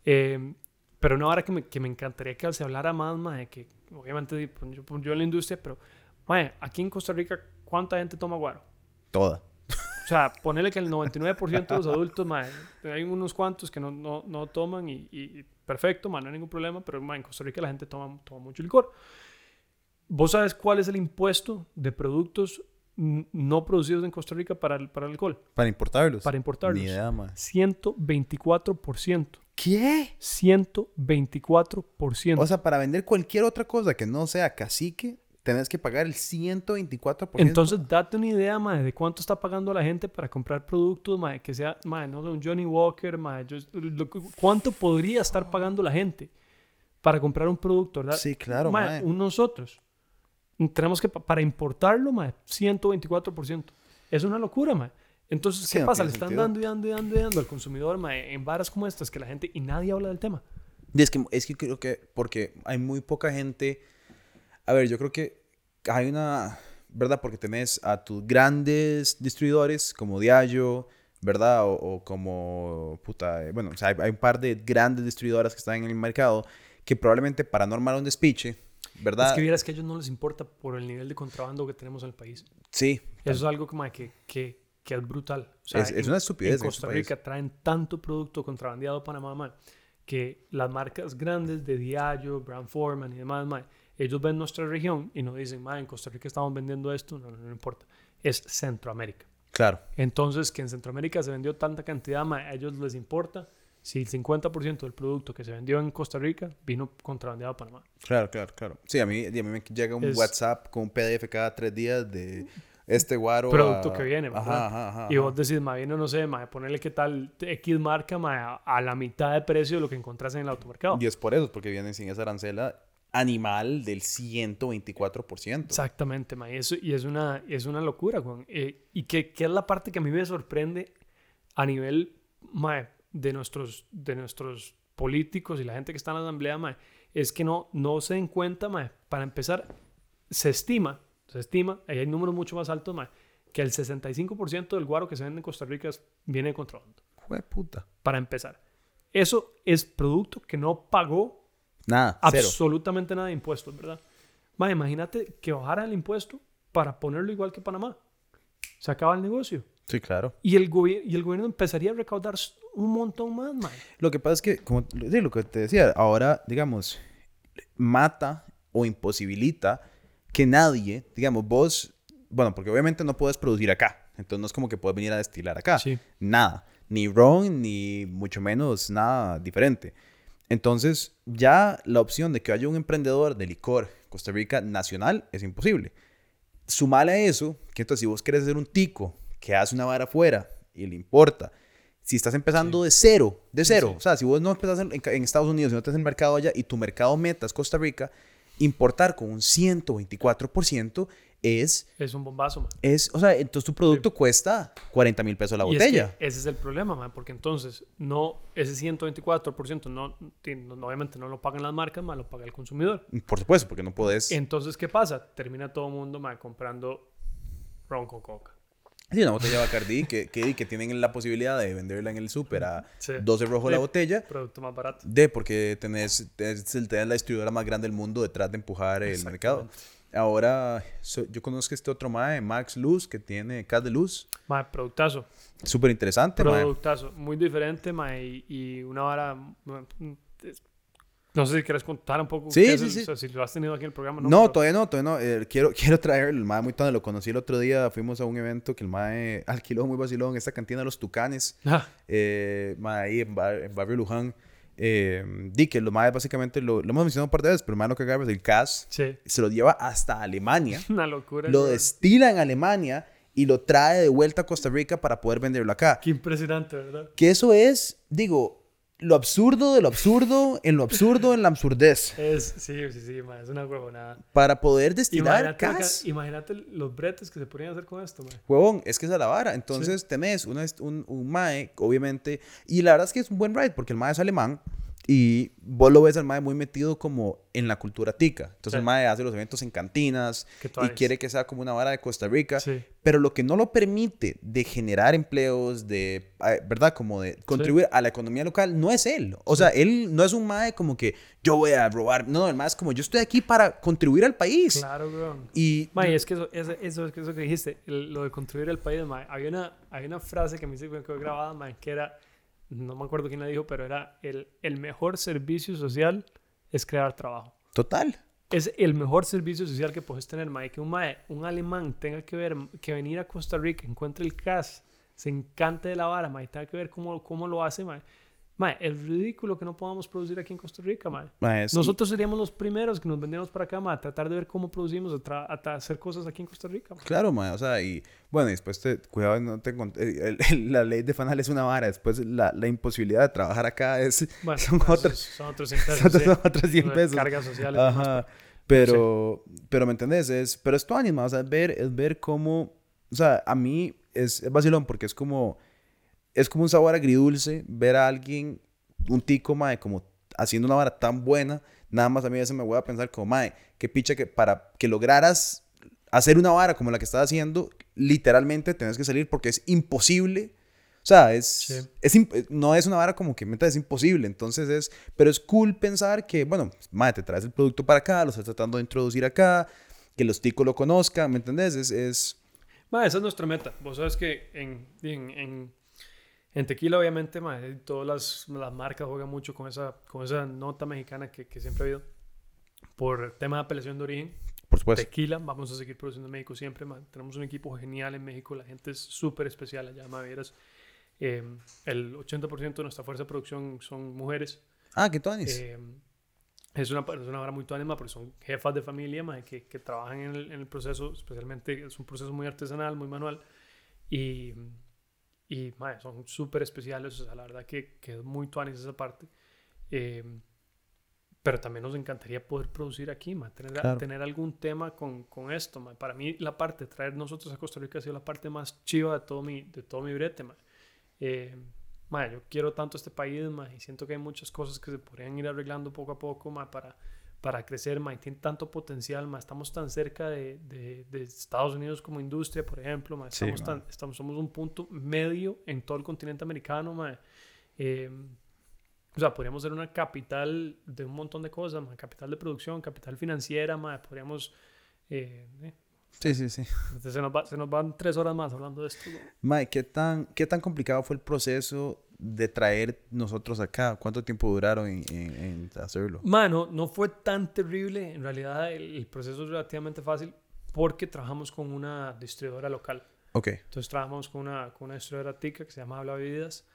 Eh, pero una hora que me, que me encantaría que se hablara más, mae, que obviamente pues, yo, pues, yo en la industria, pero mae, aquí en Costa Rica, ¿cuánta gente toma guaro? Toda. O sea, ponele que el 99% de los adultos, mae, hay unos cuantos que no, no, no toman y- y perfecto, no hay ningún problema, pero mae, en Costa Rica la gente toma, toma mucho licor. ¿Vos sabes cuál es el impuesto de productos no producidos en Costa Rica para el, para el alcohol? Para importarlos. Para importarlos. Ni idea, mae. 124%. ¿Qué? 124%. O sea, para vender cualquier otra cosa que no sea cacique, tenés que pagar el 124%. Entonces, date una idea, mae, de cuánto está pagando la gente para comprar productos, mae, que sea, mae, no sé, un Johnny Walker, mae, yo- lo que- cuánto podría estar pagando la gente para comprar un producto, ¿verdad? Sí, claro, mae. un- nosotros tenemos que, pa- para importarlo, mae, 124%. Es una locura, mae. Entonces, ¿qué pasa? Le están sentido. dando y dando y dando y dando al consumidor, mae, en varas como estas que la gente y nadie habla del tema. Es que, es que creo que, porque hay muy poca gente. A ver, yo creo que hay una. ¿Verdad? Porque tenés a tus grandes distribuidores como Diageo, ¿verdad? O, o como. Puta. eh, Bueno, o sea, hay, hay un par de grandes distribuidoras que están en el mercado que probablemente para no armar un despiche, ¿verdad? Es que vieras que a ellos no les importa por el nivel de contrabando que tenemos en el país. Sí. Eso es algo como que, que, que es brutal. O sea, Es- es una estupidez En en este Costa. Rica traen tanto producto contrabandeado a Panamá, mae, que las marcas grandes de Diageo, Brown Foreman y demás, mae, ellos ven nuestra región y nos dicen, en Costa Rica estamos vendiendo esto. No, no, no importa. Es Centroamérica. Claro. Entonces, que en Centroamérica se vendió tanta cantidad, mae, a ellos les importa si el 50% del producto que se vendió en Costa Rica vino contrabandeado a Panamá. Claro, claro, claro. Sí, a mí, a mí me llega un Es- WhatsApp con un PDF cada tres días de este guaro. producto a- que viene, ¿verdad? Ajá, ajá, ajá, Y vos decís, ma, viene, no sé, ma, ponerle qué tal X marca ma, a, a la mitad de precio de lo que encontrás en el automercado. Y es por eso, porque vienen sin esa arancela animal del 124%. Exactamente, ma, y, eso, y es, una, es una locura, Juan. Eh, y que, que es la parte que a mí me sorprende a nivel ma, de, nuestros, de nuestros políticos y la gente que está en la asamblea, ma, es que no, no se den cuenta, ma, para empezar, se estima, se estima, ahí hay números mucho más altos, ma, que el 65% del guaro que se vende en Costa Rica viene de contrabando, Jue puta. para empezar. Eso es producto que no pagó Nada, cero. absolutamente nada de impuestos, ¿verdad? Ma, imagínate que bajara el impuesto para ponerlo igual que Panamá. Se acaba el negocio. Sí, claro. Y el, gobi- y el gobierno empezaría a recaudar un montón más, ma. Lo que pasa es que, como sí, lo que te decía, ahora, digamos, mata o imposibilita que nadie, digamos, vos, bueno, porque obviamente no puedes producir acá, entonces no es como que puedes venir a destilar acá, Sí. nada, ni ron, ni mucho menos nada diferente. Entonces, ya la opción de que haya un emprendedor de licor Costa Rica nacional es imposible. Sumale a eso, que entonces si vos querés ser un tico que hace una vara afuera y le importa, si estás empezando de cero, de cero, sí. o sea, si vos no empezás en, en Estados Unidos, si no estás en el mercado allá y tu mercado meta es Costa Rica, importar con un 124% es, Es un bombazo, ma. es, o sea, entonces tu producto cuesta 40 mil pesos la Y es botella. que ese es el problema, ma, porque entonces no, ese 124% no, no- obviamente no lo pagan las marcas, ma, lo paga el consumidor. Por supuesto, porque no puedes... Entonces, ¿qué pasa? Termina todo el mundo ma, comprando ron con coca. Sí, una botella de Bacardí que, que, que tienen la posibilidad de venderla en el súper a Sí. 12 rojo la botella. Producto más barato. De, porque tenés, tenés, tenés la distribuidora más grande del mundo detrás de empujar el mercado. Ahora, so- yo conozco este otro mae, Max Luz, que tiene Cat de Luz. Ma, productazo. Súper interesante, mae. Productazo. Muy diferente, ma, y, y una vara... No sé si quieres contar un poco. Sí, sí, el- sí. o sea, si lo has tenido aquí en el programa. No, Pero- todavía no, todavía no. Eh, quiero, quiero traerlo. El mae muy tonto, lo conocí el otro día. Fuimos a un evento que el mae alquiló muy vacilón, esta cantina de los Tucanes. Ah, eh, mae, ahí en, Bar- en Barrio Luján. Eh, di que los básicamente lo, lo hemos mencionado un par de veces, pero lo que agarra el CAS. sí. Se lo lleva hasta Alemania. Una locura. lo destila en Alemania y lo trae de vuelta a Costa Rica para poder venderlo acá. Qué impresionante, ¿verdad? Que eso es, digo, lo absurdo de lo absurdo en lo absurdo en la absurdez. Es, sí, sí, sí, ma, es una huevonada. Para poder destilar gas. imagínate los bretes que se podrían hacer con esto, ma. Huevón, es que es la vara. Entonces tenés una, un, un mae, obviamente. Y la verdad es que es un buen ride porque el mae es alemán. Y vos lo ves al mae muy metido como en la cultura tica. Entonces Sí. el mae hace los eventos en cantinas y quiere que sea como una vara de Costa Rica. Sí. Pero lo que no lo permite de generar empleos, de, eh, ¿verdad? Como de contribuir a la economía local, no es él. O sea, él no es un mae como que yo voy a robar. No, el mae es como yo estoy aquí para contribuir al país. Claro, weón. Y Ma, y es que eso, eso, eso, es que eso que dijiste, el- lo de construir el país, ma, había una, había una frase que me hizo que quedó grabada, ma, que era, no me acuerdo quién la dijo, pero era el, el mejor servicio social es crear trabajo. total. Es el mejor servicio social que puedes tener, ma, y que un, ma, un alemán tenga que ver, que venir a Costa Rica, encuentre el CAS, se encante de la vara, ma, y tenga que ver cómo, cómo lo hace, ma. Ma, es ridículo que no podamos producir aquí en Costa Rica, ma. Mae, es- Nosotros seríamos los primeros que nos vendríamos para acá, ma, a tratar de ver cómo producimos, a, a hacer cosas aquí en Costa Rica. ma. Claro, mae, o sea, y bueno, y después te, cuidado, no te el- el- la ley de Fanal es una vara, después la, la imposibilidad de trabajar acá es, Bueno, son, esos otros, son otros 100 pesos. son, sí. son otros 100 Lo de pesos. Cargas sociales. Ajá, pero, pero ¿me entendés? Es, pero es tu ánimo, o sea, ver, es ver cómo, o sea, a mí es, es vacilón porque es como, es como un sabor agridulce ver a alguien, un tico, mae, como haciendo una vara tan buena, nada más a mí a veces me voy a pensar como, mae, qué picha que para que lograras hacer una vara como la que estás haciendo, literalmente tenés que salir porque es imposible. O sea, es, Sí. es no es una vara como que meta, es imposible. Entonces es, pero es cool pensar que, bueno, madre, te traes el producto para acá, lo estás tratando de introducir acá, que los ticos lo conozcan, ¿me entendés? Es, es esa es nuestra meta. Vos sabes que en, en, en, en tequila, obviamente, ma, todas las, las marcas juegan mucho con esa, con esa nota mexicana que, que siempre ha habido. Por tema de apelación de origen, por supuesto. tequila, vamos a seguir produciendo en México siempre. ma. Tenemos un equipo genial en México, la gente es súper especial allá, ma, vieras. Eh, el 80% de nuestra fuerza de producción son mujeres. Ah, qué tonis. Eh, es una, es una hora muy ánima porque son jefas de familia mae, que, que trabajan en el, en el proceso, especialmente es un proceso muy artesanal, muy manual. Y, y mae, son súper especiales, o sea, la verdad que, que es muy tuanis esa parte. Eh, pero también nos encantaría poder producir aquí, mae, tener, Claro. tener algún tema con, con esto. mae. Para mí la parte de traer nosotros a Costa Rica ha sido la parte más chiva de todo mi, de todo mi brete. mae. Eh, mae, yo quiero tanto este país mae, y siento que hay muchas cosas que se podrían ir arreglando poco a poco mae, para, para crecer. mae, tiene tanto potencial, mae, estamos tan cerca de, de- de Estados Unidos como industria, por ejemplo. Sí, estamos, mae. tan- estamos, somos un punto medio en todo el continente americano. mae. Eh, o sea, podríamos ser una capital de un montón de cosas, mae, capital de producción, capital financiera, mae, podríamos... eh, eh, Sí, sí, sí. entonces se, nos va- se nos van tres horas más hablando de esto. Mae, ¿qué tan, ¿qué tan complicado fue el proceso de traer nosotros acá? ¿Cuánto tiempo duraron en, en- en hacerlo? Mano, no fue tan terrible. En realidad, el, el proceso es relativamente fácil porque trabajamos con una distribuidora local. Ok, Entonces, trabajamos con una, con una distribuidora tica que se llama Habla Bebidas.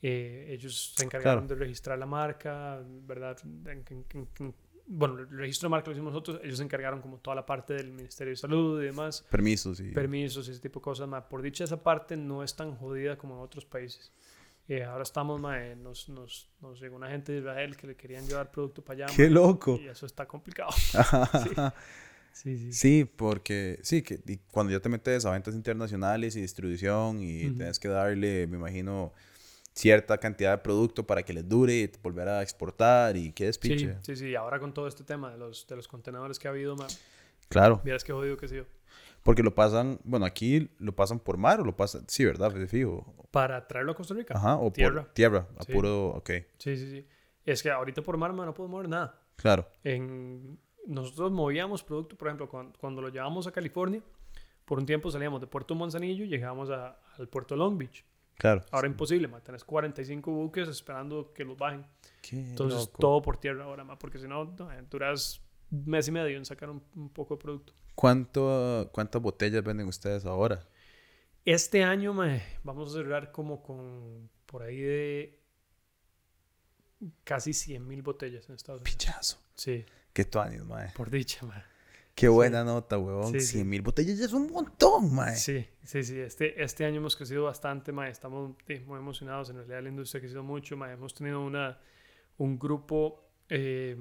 Eh, ellos se encargaron Claro. de registrar la marca, ¿verdad? En- en- en- en- bueno, el registro de marca lo hicimos nosotros. Ellos se encargaron como toda la parte del Ministerio de Salud y demás. permisos y... permisos y ese tipo de cosas. ma. Por dicha, esa parte no es tan jodida como en otros países. Eh, ahora estamos, ma, eh, nos, nos, nos llegó una gente de Israel que le querían llevar producto para allá. ¡Qué loco! Y eso está complicado. Sí, sí, sí. Sí, porque sí, que y cuando ya te metes a ventas internacionales y distribución y Ujú. tienes que darle, me imagino, cierta cantidad de producto para que les dure y volver a exportar y qué Sí, despiche. sí, sí. Ahora con todo este tema de los, de los contenedores que ha habido, ma, Claro, vieras qué jodido que ha sido. Porque lo pasan, bueno, aquí lo pasan por mar o lo pasan, sí, ¿verdad? De fijo. Para traerlo a Costa Rica. Ajá, o Tierra. por tierra, a Sí. puro, ok, Sí, sí, sí. Es que ahorita por mar, ma, no podemos mover nada. claro, En, nosotros movíamos producto, por ejemplo, cuando, cuando lo llevamos a California, por un tiempo salíamos de Puerto Manzanillo y llegábamos a- al puerto Long Beach. claro. Ahora imposible, ma. Tenés 45 buques esperando que los bajen. Qué Entonces loco. todo por tierra ahora, ma, porque si no, no, duras mes y medio en sacar un, un poco de producto. ¿Cuánto, ¿Cuántas botellas venden ustedes ahora? Este año, ma, vamos a cerrar como con por ahí de casi 100 mil botellas en Estados Unidos. Pichazo. Sí, Qué tuanis, mae. por dicha, ma. Qué buena nota, huevón. Sí, sí. 100 mil botellas ya es un montón, mae. Sí, sí, sí. Este, este año hemos crecido bastante, ma. Estamos muy emocionados. En realidad la industria ha crecido mucho, ma. Hemos tenido una, un grupo, eh,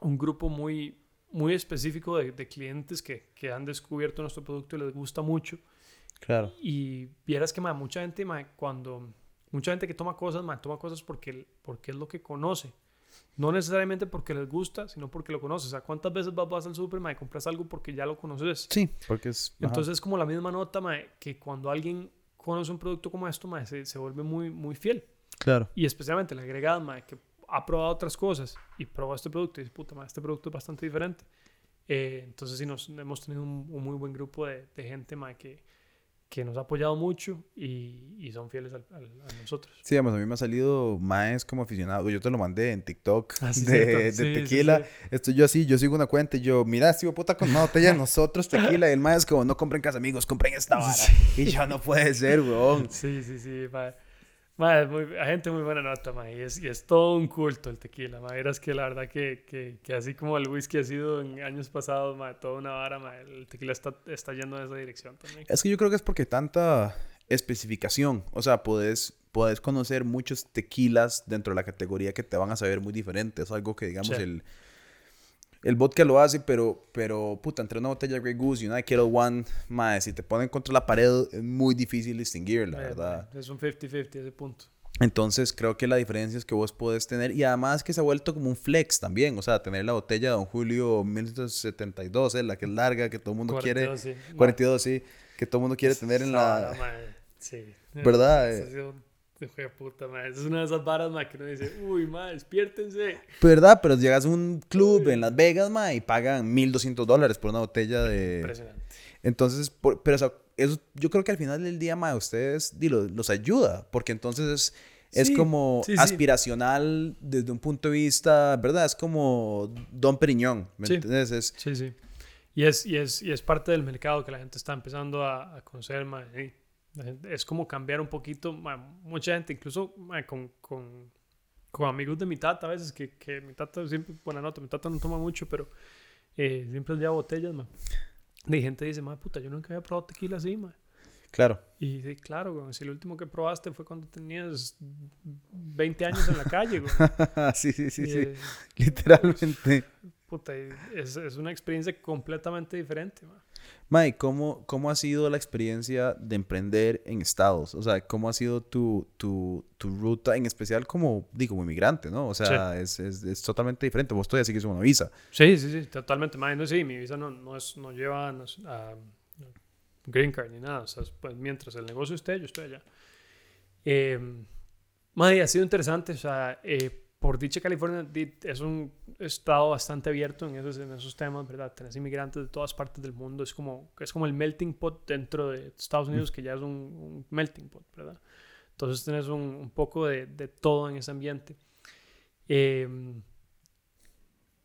un grupo muy, muy específico de, de clientes que, que han descubierto nuestro producto y les gusta mucho. Claro. Y vieras que, ma, mucha gente, ma, cuando... Mucha gente que toma cosas, ma, toma cosas porque, porque es lo que conoce. No necesariamente porque les gusta, sino porque lo conoce. O sea, ¿cuántas veces vas, vas al super, ma, y compras algo porque ya lo conoces? Sí, porque es... ajá. Entonces es como la misma nota, mae, que cuando alguien conoce un producto como esto, mae, se, se vuelve muy, muy fiel. Claro. Y especialmente la agregada, mae, que ha probado otras cosas y probó este producto y dice, puta, mae, este producto es bastante diferente. Eh, entonces sí, nos, hemos tenido un, un muy buen grupo de, de gente, mae, que, que nos ha apoyado mucho y, y son fieles al- al- a nosotros. Sí, digamos, a mí me ha salido más como aficionado. Yo te lo mandé en TikTok Ah, sí, de, Sí, tequila. sí. Estoy yo así, yo sigo una cuenta y yo, mira, este hijo de puta con una botella nosotros tequila. Y el más es como, no compren casa amigos, compren esta vara. Y yo, no puede ser, weón. Sí, sí, sí, mae. Es muy, hay gente muy buena nota, mae, y es, y es todo un culto el tequila, mae. Verás que la verdad que, que, que así como el whisky ha sido en años pasados, mae, toda una vara, el tequila está, está yendo en esa dirección también. Es que yo creo que es porque tanta especificación. O sea, puedes, puedes conocer muchos tequilas dentro de la categoría que te van a saber muy diferente. Es algo que, digamos, Sí. el, el vodka lo hace, pero, pero, puta, entre una botella de Grey Goose y una de Kettle One, más, si te ponen contra la pared, es muy difícil distinguir, la verdad. es un 50-50 ese punto. Entonces, creo que la diferencia es que vos podés tener, y además que se ha vuelto como un flex también, o sea, tener la botella de Don Julio 1972, eh, la que es larga, que todo el mundo 42, quiere, sí. Mae, 42, sí, que todo el mundo quiere tener en esa la... mae, sí. ¿Verdad? Esa puta, Es una de esas varas, que uno dice, uy, mae, despiértense. ¿Verdad? Pero llegas a un club en Las Vegas, ma, y pagan 1200 dólares por una botella de... Impresionante. Entonces, por- pero eso, eso yo creo que al final del día, ma, a ustedes di, lo- los ayuda, porque entonces es, como sí, sí. aspiracional desde un punto de vista, ¿verdad? Es como Don Periñón, ¿me entiendes? Es, Sí, sí. Y es, y, es, y es parte del mercado que la gente está empezando a, a conocer, gente- Es como cambiar un poquito, mucha gente, incluso con, con, con amigos de mi tata a veces, que, que mi tata siempre, buena nota, mi tata no toma mucho, pero eh, siempre lleva botellas, man. De gente dice, madre puta, yo nunca había probado tequila así, man. Claro. Y sí, claro, güey, si el último que probaste fue cuando tenías 20 años en la calle, güey. sí, sí, sí, Y, sí. eh, Literalmente. puta, es, es una experiencia completamente diferente, man. Mike, ¿cómo, ¿cómo ha sido la experiencia de emprender en Estados? O sea, ¿cómo ha sido tu, tu, tu ruta, en especial como, digo, como inmigrante, ¿no? O sea, es, es, es totalmente diferente. Vos todavía sigues una visa. Sí, sí, sí, totalmente. Man, no, sí, mi visa no, no, es, no lleva no es- a no, green card ni nada. O sea, es, pues, mientras el negocio esté, yo estoy allá. Eh, madre, ha sido interesante. O sea, eh, por dicha California es un estado bastante abierto en esos, en esos temas, ¿verdad? Tenés inmigrantes de todas partes del mundo. Es como, es como el melting pot dentro de Estados Unidos, que ya es un, un melting pot, ¿verdad? Entonces tenés un, un poco de, de todo en ese ambiente. Eh,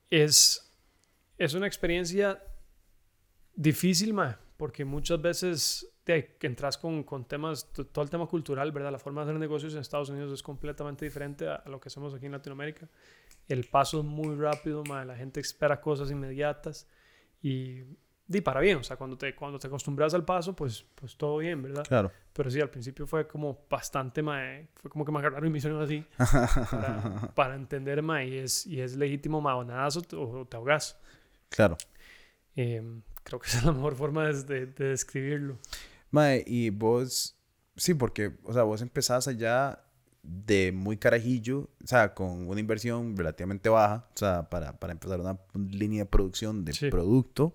es, es una experiencia difícil, ma, porque muchas veces te, entras con, con temas, todo el tema cultural, ¿verdad? La forma de hacer negocios en Estados Unidos es completamente diferente a, a lo que hacemos aquí en Latinoamérica. El paso es muy rápido, ma, la gente espera cosas inmediatas y, y para bien, o sea, cuando te, cuando te acostumbras al paso, pues, pues todo bien, ¿verdad? Claro. Pero sí, al principio fue como bastante, mae, fue como que me agarraron y me hicieron así para, para entender, mae, y es, y es legítimo, mae, o o te ahogas. Claro. Eh, creo que esa es la mejor forma de, de- de describirlo. Mae, y vos, sí, porque, o sea, vos empezás allá de muy carajillo, o sea, con una inversión relativamente baja, o sea, para, para empezar una línea de producción de Sí. producto.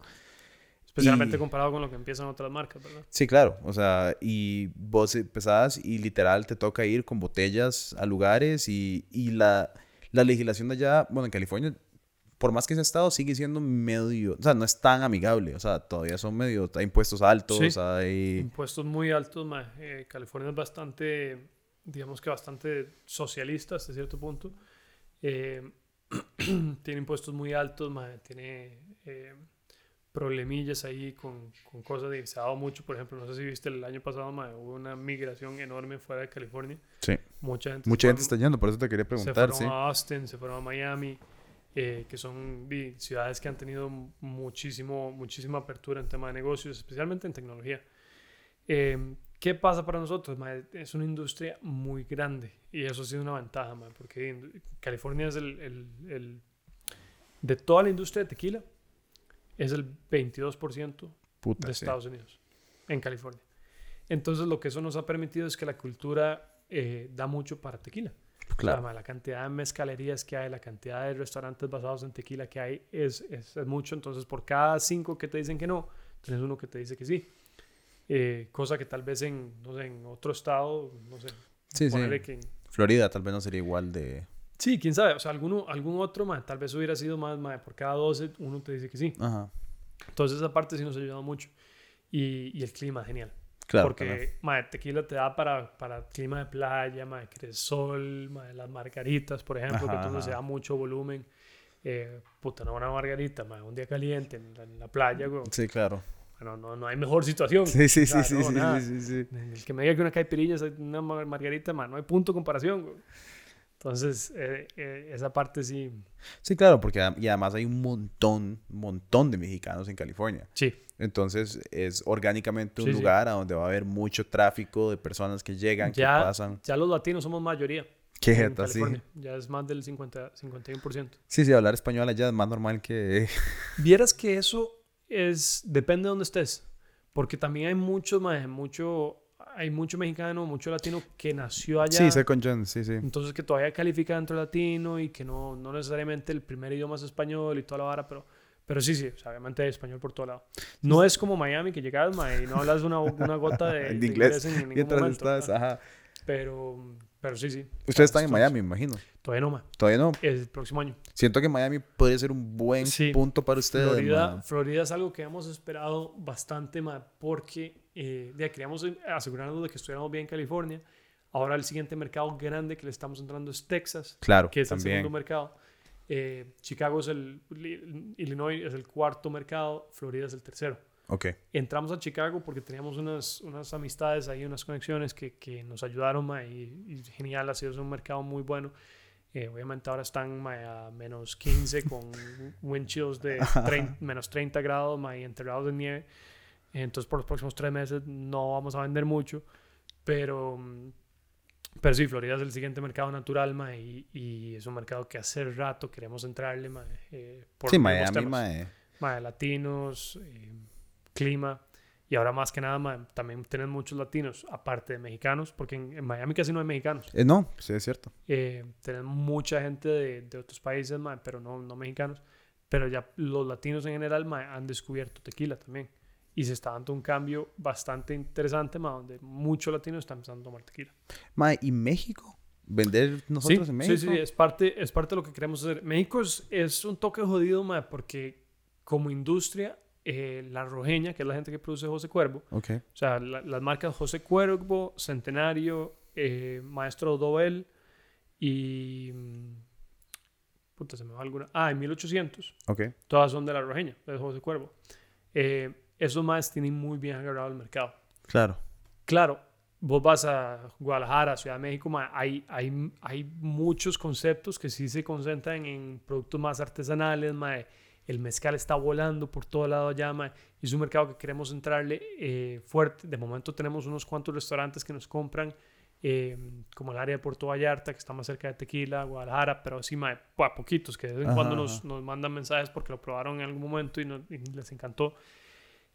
Especialmente Y- comparado con lo que empiezan otras marcas, ¿verdad? Sí, claro, o sea, y vos empezás y literal te toca ir con botellas a lugares y, y la, la legislación de allá, bueno, en California, por más que sea estado, sigue siendo medio, o sea, no es tan amigable, o sea, todavía son medio, hay impuestos altos, Sí. hay... Impuestos muy altos, mae. Eh, California es bastante, digamos que bastante socialista hasta cierto punto. Eh, tiene impuestos muy altos, mae. Tiene eh, problemillas ahí con, con cosas y se ha dado mucho. Por ejemplo, no sé si viste el año pasado, mae, hubo una migración enorme fuera de California. Sí. Mucha gente, se Mucha gente está yendo, por eso te quería se preguntar, fueron sí. a Austin, se fueron a Miami, eh, que son ciudades que han tenido muchísimo, muchísima apertura en tema de negocios, especialmente en tecnología. Eh, ¿Qué pasa para nosotros? ma? Es una industria muy grande y eso ha sido una ventaja, ma, porque in- California es el, el- el- de toda la industria de tequila, es el 22% Puta, de sí. Estados Unidos, en California. Entonces lo que eso nos ha permitido es que la cultura eh, da mucho para tequila. O sea, Claro. la cantidad de mezcalerías que hay, la cantidad de restaurantes basados en tequila que hay es, es, es mucho. Entonces por cada cinco que te dicen que no, tienes uno que te dice que sí. Eh, cosa que tal vez en, no sé, en otro estado, no sé, Sí, sí. que en- Florida tal vez no sería igual de... Sí, quién sabe. O sea, alguno, algún otro, ma, tal vez hubiera sido más, ma, por cada 12 uno te dice que sí. Ajá. Entonces esa parte sí nos ha ayudado mucho. Y, y el clima, genial. Claro. Porque, mae, tequila te da para, para clima de playa, mae, cresol, mae, las margaritas, por ejemplo, que Ajá, entonces se da mucho volumen. Eh, puta, no una margarita, mae, un día caliente en la, en la playa, güey. Sí, claro. Bueno, no, no hay mejor situación. Sí, sí, O sea, sí, sí, no, sí, nada. sí, sí, sí. El que me diga que una caipirinha es una mar- margarita, mae, no hay punto de comparación, güey. Entonces, eh, eh, esa parte sí. Sí, claro, porque y además hay un montón, montón de mexicanos en California. Sí, Entonces es orgánicamente un Sí, sí. lugar a donde va a haber mucho tráfico de personas que llegan, que ya, pasan. ya los latinos somos mayoría. Qué jeta, sí. Ya es más del 50, 51%. Sí, sí, hablar español allá es más normal que... Vieras que eso es, depende de dónde estés, porque también hay mucho, mae, mucho, hay mucho mexicano, mucho latino que nació allá, Sí, Second Gen, sí, sí. entonces que todavía califica dentro de latino y que no, no necesariamente el primer idioma es español y toda la vara, pero, pero sí, sí, o sea, obviamente hay español por todo lado. No es como Miami que llegas, mae, y no hablas una, una gota de, inglés. en ningún Mientras momento, estás, ¿verdad? ajá. pero, pero sí, sí. Ustedes están en Miami, me imagino. Todavía no, mae, Todavía no. el próximo año. Siento que Miami podría ser un buen Sí. punto para ustedes. Florida, ma. Florida es algo que hemos esperado bastante más porque eh, ya queríamos asegurarnos de que estuviéramos bien en California. Ahora el siguiente mercado grande que le estamos entrando es Texas, Claro, que es el también. segundo mercado. Eh, Chicago es el, Li- Illinois es el cuarto mercado, Florida es el tercero. Ok. Entramos a Chicago porque teníamos unas, unas amistades ahí, unas conexiones que, que nos ayudaron ma, y, y genial, ha sido un mercado muy bueno. Eh, obviamente ahora están mae, a menos 15 con wind chills de menos 30 grados mae, y enterrados de nieve. Entonces por los próximos tres meses no vamos a vender mucho. Pero, mm, pero sí, Florida es el siguiente mercado natural mae, y, y es un mercado que hace rato queremos entrarle. Mae, eh, por Sí, Miami, temas. mae. Mae, latinos, eh, clima. Y ahora más que nada, mae, también tienen muchos latinos, aparte de mexicanos, porque en, en Miami casi no hay mexicanos. Eh, no, sí, es cierto. Eh, tienen mucha gente de, de otros países, mae, pero no, no mexicanos. Pero ya los latinos en general mae, han descubierto tequila también. Y se está dando un cambio bastante interesante, mae, donde muchos latinos están empezando a tomar tequila. Mae, ¿y México? ¿Vender nosotros sí, en México? Sí, sí, es parte, es parte de lo que queremos hacer. México es, es un toque jodido, mae, porque como industria, eh, la rojeña, que es la gente que produce José Cuervo, Ok. o sea, la- las marcas José Cuervo, Centenario, eh, Maestro Dobel y... mm, Puta, se me va alguna. Ah, y 1800. Ok. Todas son de la rojeña, de José Cuervo. Eh, esos más tienen muy bien agarrado el mercado. Claro. Claro, vos vas a Guadalajara, Ciudad de México, ma, hay, hay, hay muchos conceptos que sí se concentran en productos más artesanales, ma, el mezcal está volando por todo lado allá, ma, y es un mercado que queremos entrarle eh, fuerte. De momento tenemos unos cuantos restaurantes que nos compran, eh, como el área de Puerto Vallarta, que está más cerca de Tequila, Guadalajara, pero sí, ma, pa- poquitos, que de vez en Ajá, cuando nos, nos mandan mensajes porque lo probaron en algún momento y, no- y les encantó.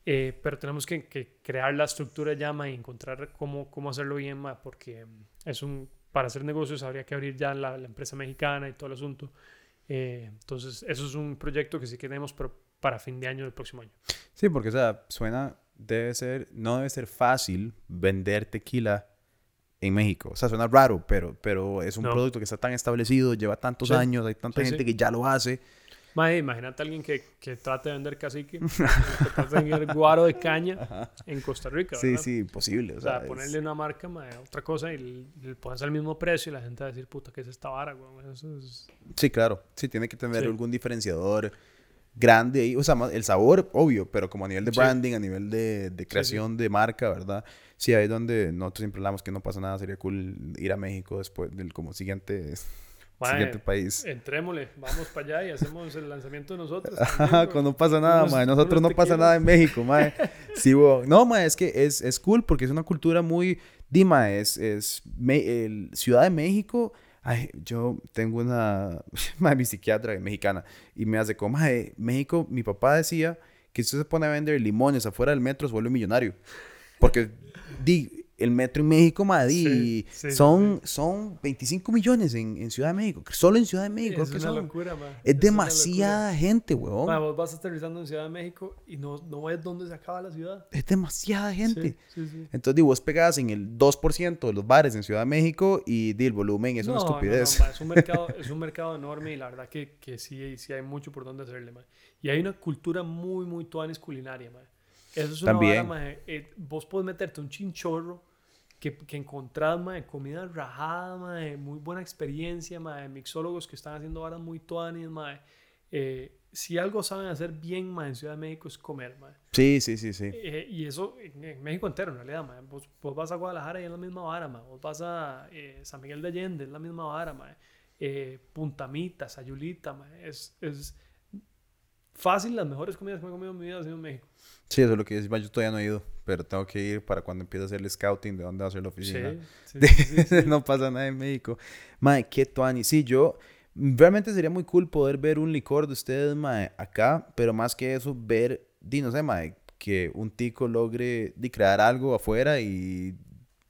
Eh, pero tenemos que, que crear la estructura ya, ma, y encontrar cómo, cómo hacerlo bien, ma, porque mm, es un, para hacer negocios habría que abrir ya la, la empresa mexicana y todo el asunto. Eh, entonces, eso es un proyecto que sí queremos, pero para fin de año del próximo año. Sí, porque, o sea, suena, debe ser, no debe ser fácil vender tequila en México. O sea, suena raro, pero, pero es un No. producto que está tan establecido, lleva tantos Sí. años, hay tanta Sí, gente sí. que ya lo hace. Ma, imagínate a alguien que, que trate de vender cacique, que trate de vender guaro de caña en Costa Rica. Sí, ¿verdad? sí, imposible. O O sea, es- ponerle una marca, ma, otra cosa y le, pones el mismo precio y la gente va a decir, puta, ¿qué es esta vara, güey? Eso es... Sí, claro. Sí, tiene que tener Sí. algún diferenciador grande ahí. O sea, el sabor, obvio, pero como a nivel de Sí. branding, a nivel de, de creación de marca, ¿verdad? Sí, ahí es donde nosotros siempre hablamos que no pasa nada. Sería cool ir a México después del como siguiente, Siguiente país. Entrémosle, vamos para allá y hacemos el lanzamiento de nosotros. Ajá, cuando no pasa nada, mae. Nosotros no pasa nada en México, mae. Sí, bo- No, mae, es que es, es cool porque es una cultura muy... Dima, es, es me- el Ciudad de México. Ay, yo tengo una... mae, mi psiquiatra mexicana y me hace como, mae, México, mi papá decía que si usted se pone a vender limones afuera del metro se vuelve millonario. Porque, di, el metro en México, mae, di, Sí, sí, sí, son, son 25 millones en, en Ciudad de México. Solo en Ciudad de México, Es que una son... locura, ma. Es una demasiada gente, weón. locura. Ma, vos vas aterrizando en Ciudad de México y no, no ves dónde se acaba la ciudad. Es demasiada gente. Entonces, digo, vos pegás en el 2% de los bares en Ciudad de México y di, el volumen es una No, no, no, estupidez. ma, es, un mercado, es un mercado enorme y la verdad que, que sí, sí hay mucho por donde hacerle, ma. Y hay una cultura muy, muy tuanis culinaria, ma. Eso es una También. vara, eh, vos podés meterte un chinchorro que, que encontrás, ma, de comida rajada, ma, de muy buena experiencia, ma, de mixólogos que están haciendo varas muy tuanis, ma. Eh, si algo saben hacer bien, ma, en Ciudad de México es comer, ma. Sí, sí, sí, sí. Eh, y eso en, México entero, en realidad, ma. Vos, vos vas a Guadalajara y es la misma vara, ma. Vos vas a eh, San Miguel de Allende, es la misma vara, ma. Eh, Puntamita, Sayulita, ma. Es, es fácil, las mejores comidas que me he comido en mi vida han sido en México. Sí, eso es lo que yo yo todavía no he ido, pero tengo que ir para cuando empiece a hacer el scouting de dónde va a ser la oficina. sí, sí, sí, no pasa nada en México. Mae, qué tuani. Sí, yo... Realmente sería muy cool poder ver un licor de ustedes, mae, acá, pero más que eso, ver, di, no sé, mae, que un tico logre di, crear algo afuera y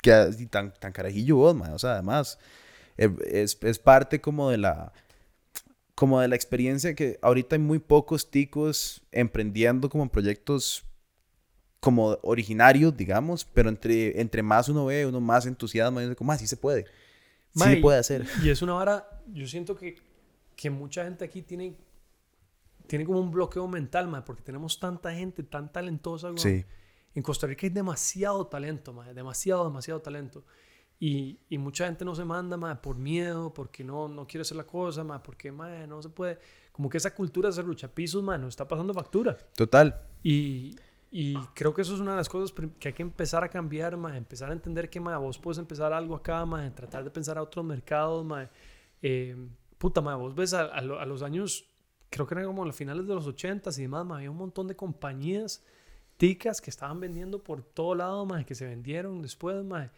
que di, tan, tan carajillo vos, mae. O sea, además, es, es parte como de la como de la experiencia que ahorita hay muy pocos ticos emprendiendo como en proyectos como originarios, digamos, pero entre, entre más uno ve, uno más entusiasma y dice, como, ah, sí se puede. Sí se puede hacer. Y es una vara, yo siento que, que mucha gente aquí tiene, tiene como un bloqueo mental, ma, porque tenemos tanta gente tan talentosa. Sí. En Costa Rica hay demasiado talento, ma, demasiado, demasiado talento. Y, y mucha gente no se manda ma, por miedo, porque no, no quiere hacer la cosa, ma, porque ma, no se puede. Como que esa cultura de luchapisos, ma, nos está pasando factura. Total. Y, y creo que eso es una de las cosas que hay que empezar a cambiar, ma, empezar a entender que ma, vos puedes empezar algo acá, ma, tratar de pensar a otros mercados, ma, Eh, puta, madre, vos ves a, a, los años, creo que eran como los finales de los 80 y demás, madre, había un montón de compañías ticas que estaban vendiendo por todo lado, madre, que se vendieron después, madre.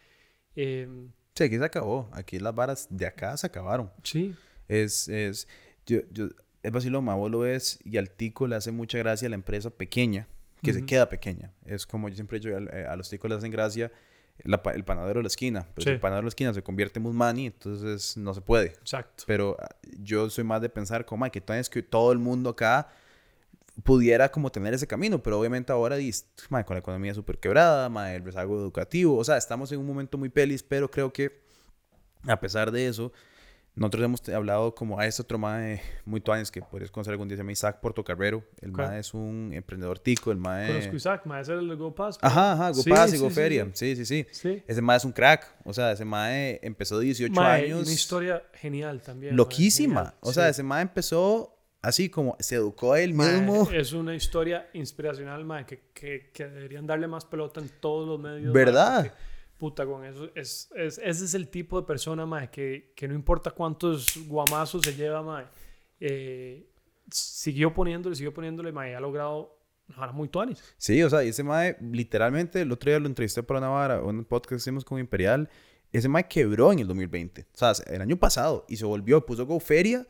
Eh, sí, aquí se acabó. Aquí las varas de acá se acabaron. Sí. Es, es, yo, yo, es vaciloma, vos lo ves y al tico le hace mucha gracia a la empresa pequeña, que se queda pequeña. Es como yo siempre he dicho, a, a los ticos le hacen gracia el panadero de la esquina. Pero si el panadero de la esquina se convierte en Musmani, entonces no se puede. Exacto. Pero ah, yo soy más de pensar como que, que todo el mundo acá pudiera como tener ese camino, pero obviamente ahora con la economía súper quebrada, el rezago educativo, o sea, estamos en un momento muy pelis, pero creo que a pesar de eso, nosotros hemos hablado como a este otro mae muy tuanes que podrías conocer algún día, se llama Isaac Portocarrero. El mae es un emprendedor tico, el mae... Conozco Isaac, mae, es el de GoPass. Ajá, ajá, GoPass y GoFeria. Sí sí sí. sí, Ese mae es un crack. O sea, ese mae empezó de 18 mae, años. una historia genial también. Loquísima. O sea, ese mae empezó así como se educó él mismo. Es una historia inspiracional, mae, que, que, que, deberían darle más pelota en todos los medios. ¿Verdad? puta, con eso. Es, es, ese es el tipo de persona, mae, que, que no importa cuántos guamazos se lleva, mae, eh, siguió poniéndole, siguió poniéndole, mae, ha logrado ahora muy tuanis. Sí, o sea, ese mae, literalmente, el otro día lo entrevisté para una vara, un podcast que hicimos con Imperial, ese mae quebró en el 2020, o sea, el año pasado, y se volvió, puso GoFeria,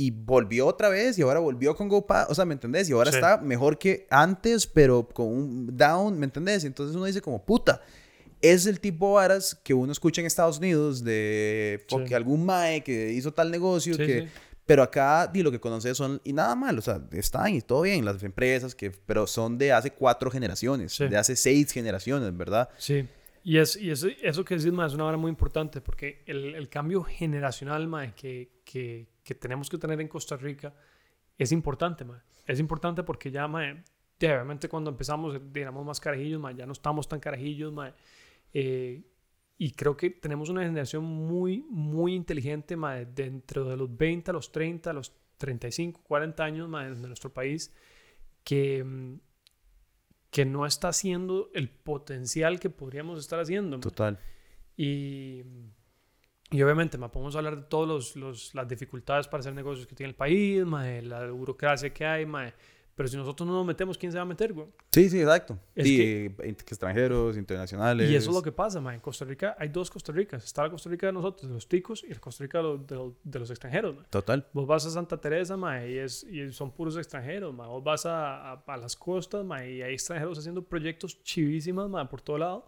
y volvió otra vez y ahora volvió con GoPass, o sea, ¿me entendés? Y ahora está mejor que antes, pero con un down, ¿me entendés? Entonces uno dice como, puta, es el tipo de varas que uno escucha en Estados Unidos de porque algún mae que hizo tal negocio que pero acá di lo que conoces son y nada mal o sea están y todo bien las empresas que pero son de hace cuatro generaciones de hace seis generaciones verdad sí y, es, y eso, eso que decís, mae, es una vara muy importante porque el, el cambio generacional mae, que, que, que, tenemos que tener en Costa Rica es importante. Mae. Es importante porque ya, mae, obviamente cuando empezamos éramos más carajillos, mae, ya no estamos tan carajillos. Mae. Eh, y creo que tenemos una generación muy, muy inteligente, dentro de los 20 a los 30, a los 35, 40 años de nuestro país, que, mm, que no está haciendo el potencial que podríamos estar haciendo. Total. Y, y obviamente, ma, podemos hablar de todas las dificultades para hacer negocios que tiene el país, la burocracia que hay, pero si nosotros no nos metemos, ¿quién se va a meter, güey? Sí, sí, exacto. y extranjeros, internacionales. Y eso es lo que pasa, man. En Costa Rica hay dos Costa Ricas. Está la Costa Rica de nosotros, de los ticos, y la Costa Rica de, los extranjeros, man. Total. Vos vas a Santa Teresa, man, y, es, y son puros extranjeros, man. Vos vas a, a, las costas, man, y hay extranjeros haciendo proyectos chivísimas, man, por todo lado.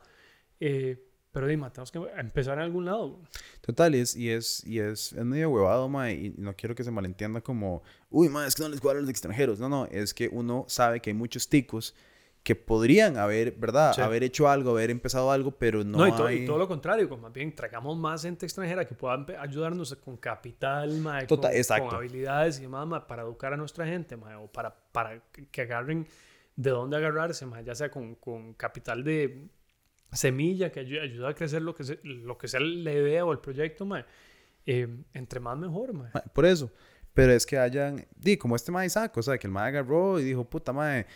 Eh, pero dime, tenemos que empezar en algún lado. Total, y es, y es, y es, medio huevado, ma, y no quiero que se malentienda como, uy, ma, es que no les cuadran los extranjeros. No, no, es que uno sabe que hay muchos ticos que podrían haber, ¿verdad? Haber hecho algo, haber empezado algo, pero no, no y, hay... y todo lo contrario, como más bien traigamos más gente extranjera que pueda ayudarnos con capital, ma, Total, con, con, habilidades y demás, ma, para educar a nuestra gente, ma, o para, para que agarren de dónde agarrarse, ma, ya sea con, con capital de semilla que ayuda, a crecer lo que, sea, lo que sea la idea o el proyecto, eh, entre más mejor, Por eso. Pero es que hayan, di, como este mae saco, o sea, que el mae agarró y dijo, puta mae,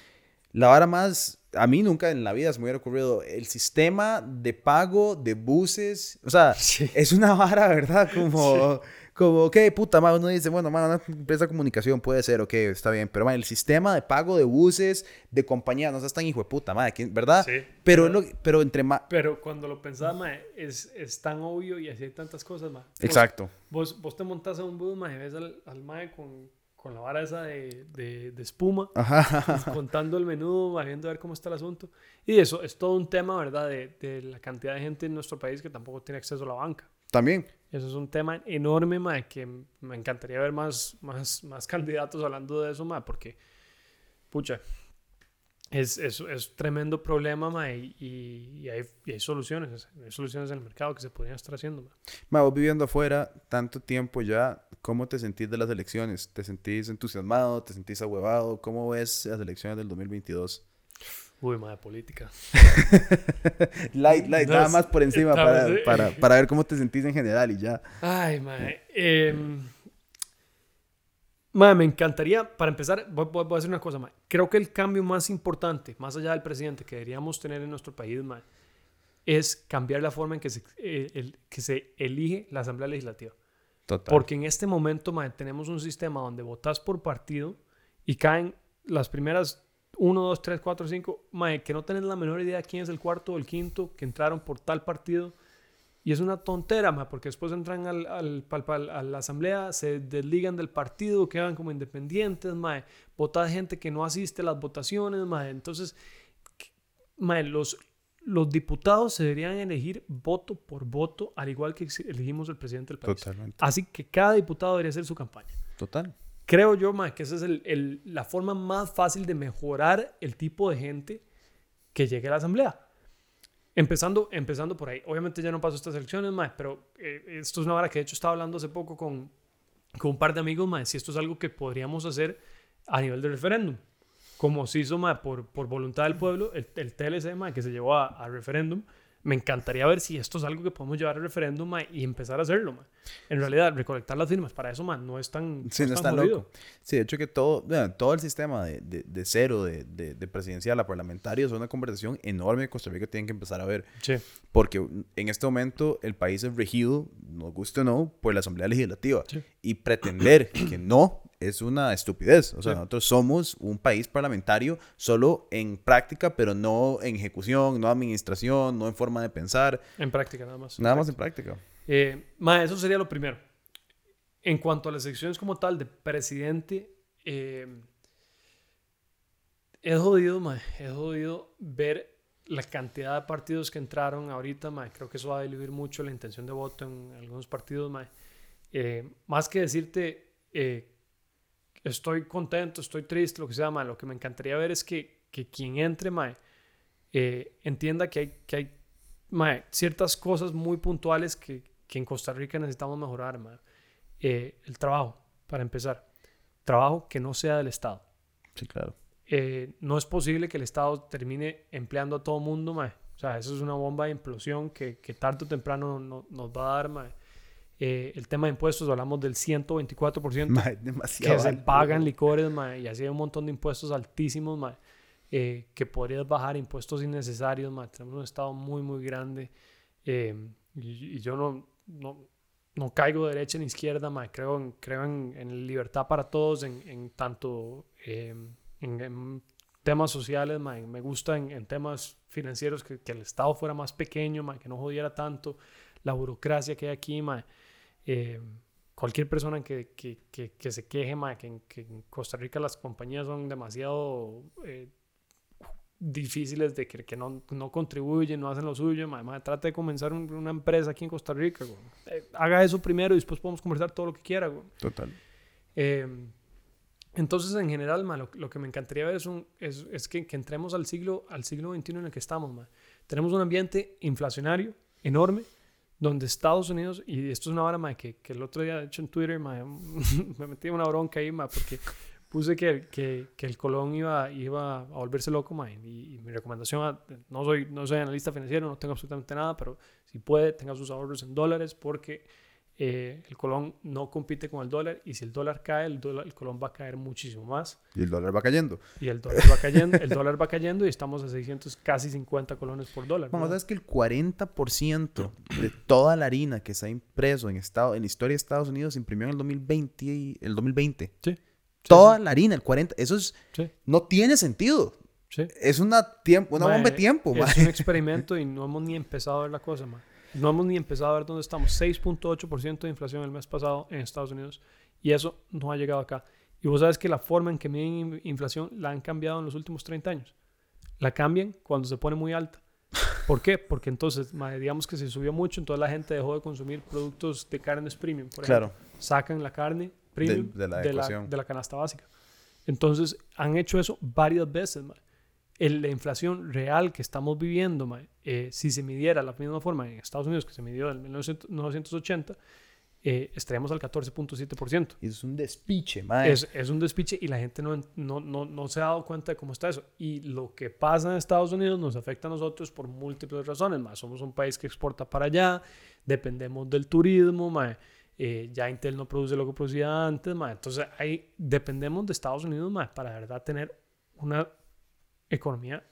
la vara más, a mí nunca en la vida se me hubiera ocurrido, el sistema de pago de buses, o sea, es una vara, ¿verdad? Como como, ok, puta madre, uno dice, bueno, madre, una empresa de comunicación puede ser, ok, está bien, pero madre, el sistema de pago de buses, de compañía, no seas tan hijo de puta, madre, ¿verdad? Sí. Pero, pero, entre más... Pero cuando lo pensás, madre, es, es tan obvio y así hay tantas cosas, madre. Exacto. Vos, vos te montas a un bus, madre, ves al, al madre con, con la vara esa de, de, de espuma, Ajá. contando el menú, viendo a ver cómo está el asunto. Y eso es todo un tema, ¿verdad? De, de la cantidad de gente en nuestro país que tampoco tiene acceso a la banca. También. Eso es un tema enorme, ma, que me encantaría ver más, más, más candidatos hablando de eso, ma, porque, pucha, es, es, es tremendo problema, ma, y, y, hay, hay, soluciones, hay soluciones en el mercado que se podrían estar haciendo. Ma. ma, vos viviendo afuera tanto tiempo ya, ¿cómo te sentís de las elecciones? ¿Te sentís entusiasmado? ¿Te sentís ahuevado? ¿Cómo ves las elecciones del 2022? Uy, madre política. light, light, nada más por encima para, para, para, ver cómo te sentís en general y ya. Ay, madre. Eh, madre, me encantaría, para empezar, voy, voy, a decir una cosa, madre. Creo que el cambio más importante, más allá del presidente, que deberíamos tener en nuestro país, madre, es cambiar la forma en que se, eh, el, que se elige la Asamblea Legislativa. Total. Porque en este momento, mae, tenemos un sistema donde votas por partido y caen las primeras 1, 2, 3, 4, 5, mae, que no tenés la menor idea quién es el cuarto o el quinto que entraron por tal partido. Y es una tontera, mae, porque después entran al, al, a la asamblea, se desligan del partido, quedan como independientes, mae. Vota gente que no asiste a las votaciones, mae. Entonces, mae, los, los diputados se deberían elegir voto por voto, al igual que elegimos el presidente del país. Totalmente. Así que cada diputado debería hacer su campaña. Total. Creo yo, ma, que esa es el, la forma más fácil de mejorar el tipo de gente que llegue a la asamblea. Empezando, empezando por ahí. Obviamente ya no paso estas elecciones, ma, pero eh, esto es una hora que de hecho estaba hablando hace poco con, con un par de amigos, ma, si esto es algo que podríamos hacer a nivel de referéndum. Como se hizo ma, por, por voluntad del pueblo, el, el TLC ma, que se llevó a, a referéndum, me encantaría ver si esto es algo que podemos llevar al referéndum y empezar a hacerlo. En realidad, recolectar las firmas para eso no es tan, sí, no, es tan loco. Sí, de hecho que todo, todo el sistema de, de, cero, de, de, presidencial a parlamentario, es una conversación enorme que Costa Rica tiene que empezar a ver. Sí. Porque en este momento el país es regido, nos guste o no, por la Asamblea Legislativa. Y pretender que no es una estupidez. O sea, nosotros somos un país parlamentario solo en práctica, pero no en ejecución, no administración, no en forma de pensar. En práctica, nada más. Nada más en práctica. Eh, eso sería lo primero. En cuanto a las elecciones como tal de presidente, eh, he jodido, ma, he jodido ver la cantidad de partidos que entraron ahorita, ma. Creo que eso va a diluir mucho la intención de voto en algunos partidos, ma. Eh, más que decirte eh, estoy contento, estoy triste, lo que sea, lo que me encantaría ver es que, que quien entre, mae, eh, entienda que hay, que hay mae, ciertas cosas muy puntuales que, que, en Costa Rica necesitamos mejorar, mae. Eh, el trabajo, para empezar. Trabajo que no sea del Estado. Sí, claro. Eh, no es posible que el Estado termine empleando a todo mundo, mae. O sea, eso es una bomba de implosión que, que tarde o temprano no, nos va a dar, mae. Eh, el tema de impuestos, hablamos del 124% que se pagan licores y así hay un montón de impuestos altísimos eh, que podrías bajar impuestos innecesarios. Tenemos un estado muy, muy grande eh, y, yo no, no, no, caigo de derecha ni izquierda, creo, en, creo en, libertad para todos, en, tanto en, temas sociales, me gusta en, temas financieros que, el Estado fuera más pequeño, que no jodiera tanto la burocracia que hay aquí. Eh, cualquier persona que, que, que, se queje, que, en Costa Rica las compañías son demasiado eh, difíciles de que, no, no, contribuyen, no hacen lo suyo, ma, trate de comenzar una empresa aquí en Costa Rica, eh, haga eso primero y después podemos conversar todo lo que quiera. Total. entonces, en general, lo, lo, que me encantaría ver es, un, es, es que, entremos al siglo, al siglo XXI en el que estamos. Tenemos un ambiente inflacionario enorme, donde Estados Unidos, y esto es una hora, que, que, el otro día, de hecho, en Twitter, me metí una bronca ahí, porque puse que, que, que, el Colón iba, iba a volverse loco, y, mi recomendación, no, soy, no soy analista financiero, no tengo absolutamente nada, pero si puede, tenga sus ahorros en dólares, porque eh, el colón no compite con el dólar y si el dólar cae, el, dólar, el colón va a caer muchísimo más. Y el dólar va cayendo. Y el dólar va cayendo, el dólar va cayendo y estamos a 600, casi 50 colones por dólar. Vamos, ¿sabes que el 40% de toda la harina que se ha impreso en, estado, en la historia de Estados Unidos se imprimió en el 2020? Y, el 2020? Sí. Toda la harina, el 40%. Eso es, no tiene sentido. Sí. Es una, tiempo, una bomba de tiempo. Es un experimento y no hemos ni empezado a ver la cosa, man. No hemos ni empezado a ver dónde estamos. 6.8% de inflación el mes pasado en Estados Unidos. Y eso no ha llegado acá. Y vos sabes que la forma en que miden inflación la han cambiado en los últimos 30 años. La cambian cuando se pone muy alta. ¿Por qué? Porque entonces, digamos que se subió mucho, entonces la gente dejó de consumir productos de carnes premium. Por ejemplo. Sacan la carne premium de, la, de la, canasta básica. Entonces, han hecho eso varias veces. Man el, la inflación real que estamos viviendo, eh, si se midiera de la misma forma en Estados Unidos que se midió en 1980, eh, estaríamos al 14.7%. Y es un despiche, mae. Es, es, un despiche y la gente no, no, no, no, se ha dado cuenta de cómo está eso. Y lo que pasa en Estados Unidos nos afecta a nosotros por múltiples razones. Más. Somos un país que exporta para allá, dependemos del turismo, mae. Eh, ya Intel no produce lo que producía antes, mae. entonces ahí dependemos de Estados Unidos mae, para de verdad tener una economía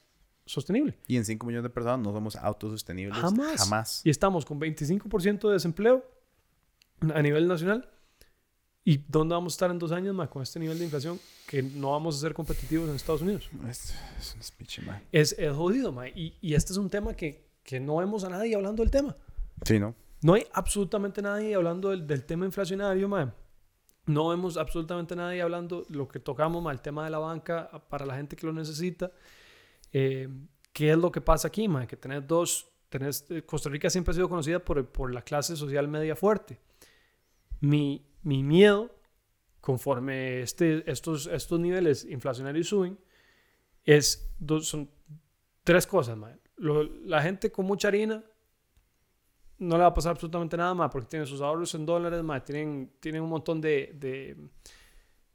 sostenible. Y en 5 millones de personas no somos autosostenibles. Jamás. Jamás. Y estamos con 25% de desempleo. a nivel nacional. ¿Y dónde vamos a estar en dos años más con este nivel de inflación que no vamos a ser competitivos en Estados Unidos? Es, es un speech, man. Es, es jodido, ma. Y, y este es un tema que, que no vemos a nadie hablando del tema. Sí, ¿no? No hay absolutamente nadie hablando del, del tema inflacionario, ma. No vemos absolutamente nadie hablando lo que tocamos, el tema de la banca para la gente que lo necesita. Eh, ¿Qué es lo que pasa aquí, ma? Que tenés dos... Tenés, eh, Costa Rica siempre ha sido conocida por, por la clase social media fuerte. Mi, mi miedo, conforme este, estos, estos niveles inflacionarios suben, es dos, son tres cosas, ma. Lo- la gente con mucha harina no le va a pasar absolutamente nada más porque tienen sus ahorros en dólares, ma, tienen, tienen un montón de, de,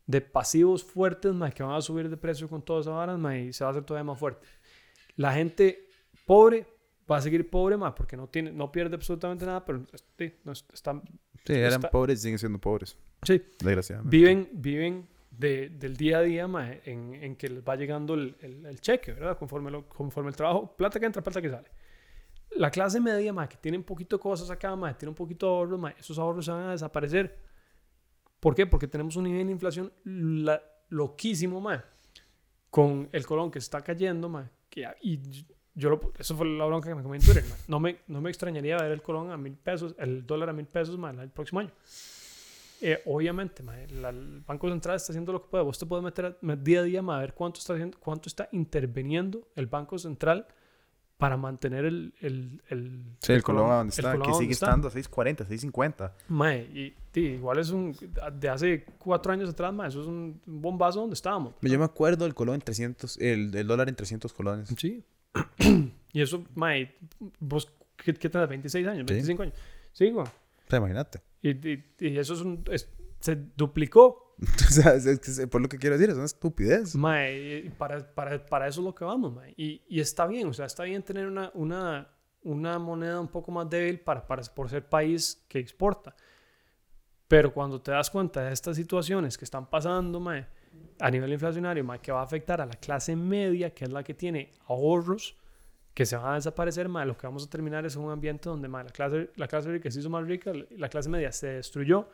de pasivos fuertes ma, que van a subir de precio con todas esas varas ma, y se va a hacer todavía más fuerte. La gente pobre va a seguir pobre más porque no, tiene, no pierde absolutamente nada, pero sí, no es- están, Sí, eran Está- pobres y siguen siendo pobres. sí, Desgraciadamente. viven, viven de- del día a día ma, en, en que les va llegando el, el- el cheque, ¿verdad? Conforme, lo- conforme el trabajo, plata que entra, plata que sale. La clase media, ma, que tiene un poquito de cosas acá, ma, tiene un poquito de ahorros, ma, esos ahorros se van a desaparecer. ¿Por qué? Porque tenemos un nivel de inflación la- loquísimo, ma, con el colón que está cayendo, ma, que, y yo lo- eso fue la bronca que me comí en Twitter, ma. No me, no me extrañaría ver el colón a mil pesos, el dólar a mil pesos, ma, el próximo año. Eh, obviamente, ma, la- el Banco Central está haciendo lo que puede. Vos te puedes meter a- día a día ma, a ver cuánto está, cuánto está interviniendo el Banco Central para mantener el... el, el Sí, el colón a donde el está, colón que sigue está. estando a 6.40, 6.50. Mae, y, y igual es un... De hace cuatro años atrás, mae, eso es un bombazo donde estábamos. Yo me acuerdo el colón en 300, el, el dólar en 300 colones. Sí. y eso, mae, vos, ¿qué, qué tenés? 26 años, Sí. 25 años. Sí, güey. Sea, imagínate. Y, y, y eso es un... es- se duplicó o sea, es, es, por lo que quiero decir, es una estupidez. Mae, para, para, para eso es lo que vamos, mae. Y, y está bien, o sea, está bien tener una, una, una moneda un poco más débil para, para, por ser país que exporta. Pero cuando te das cuenta de estas situaciones que están pasando, mae, a nivel inflacionario, mae, que va a afectar a la clase media, que es la que tiene ahorros, que se van a desaparecer, mae, lo que vamos a terminar es un ambiente donde mae, la, clase, la clase rica se hizo más rica, la clase media se destruyó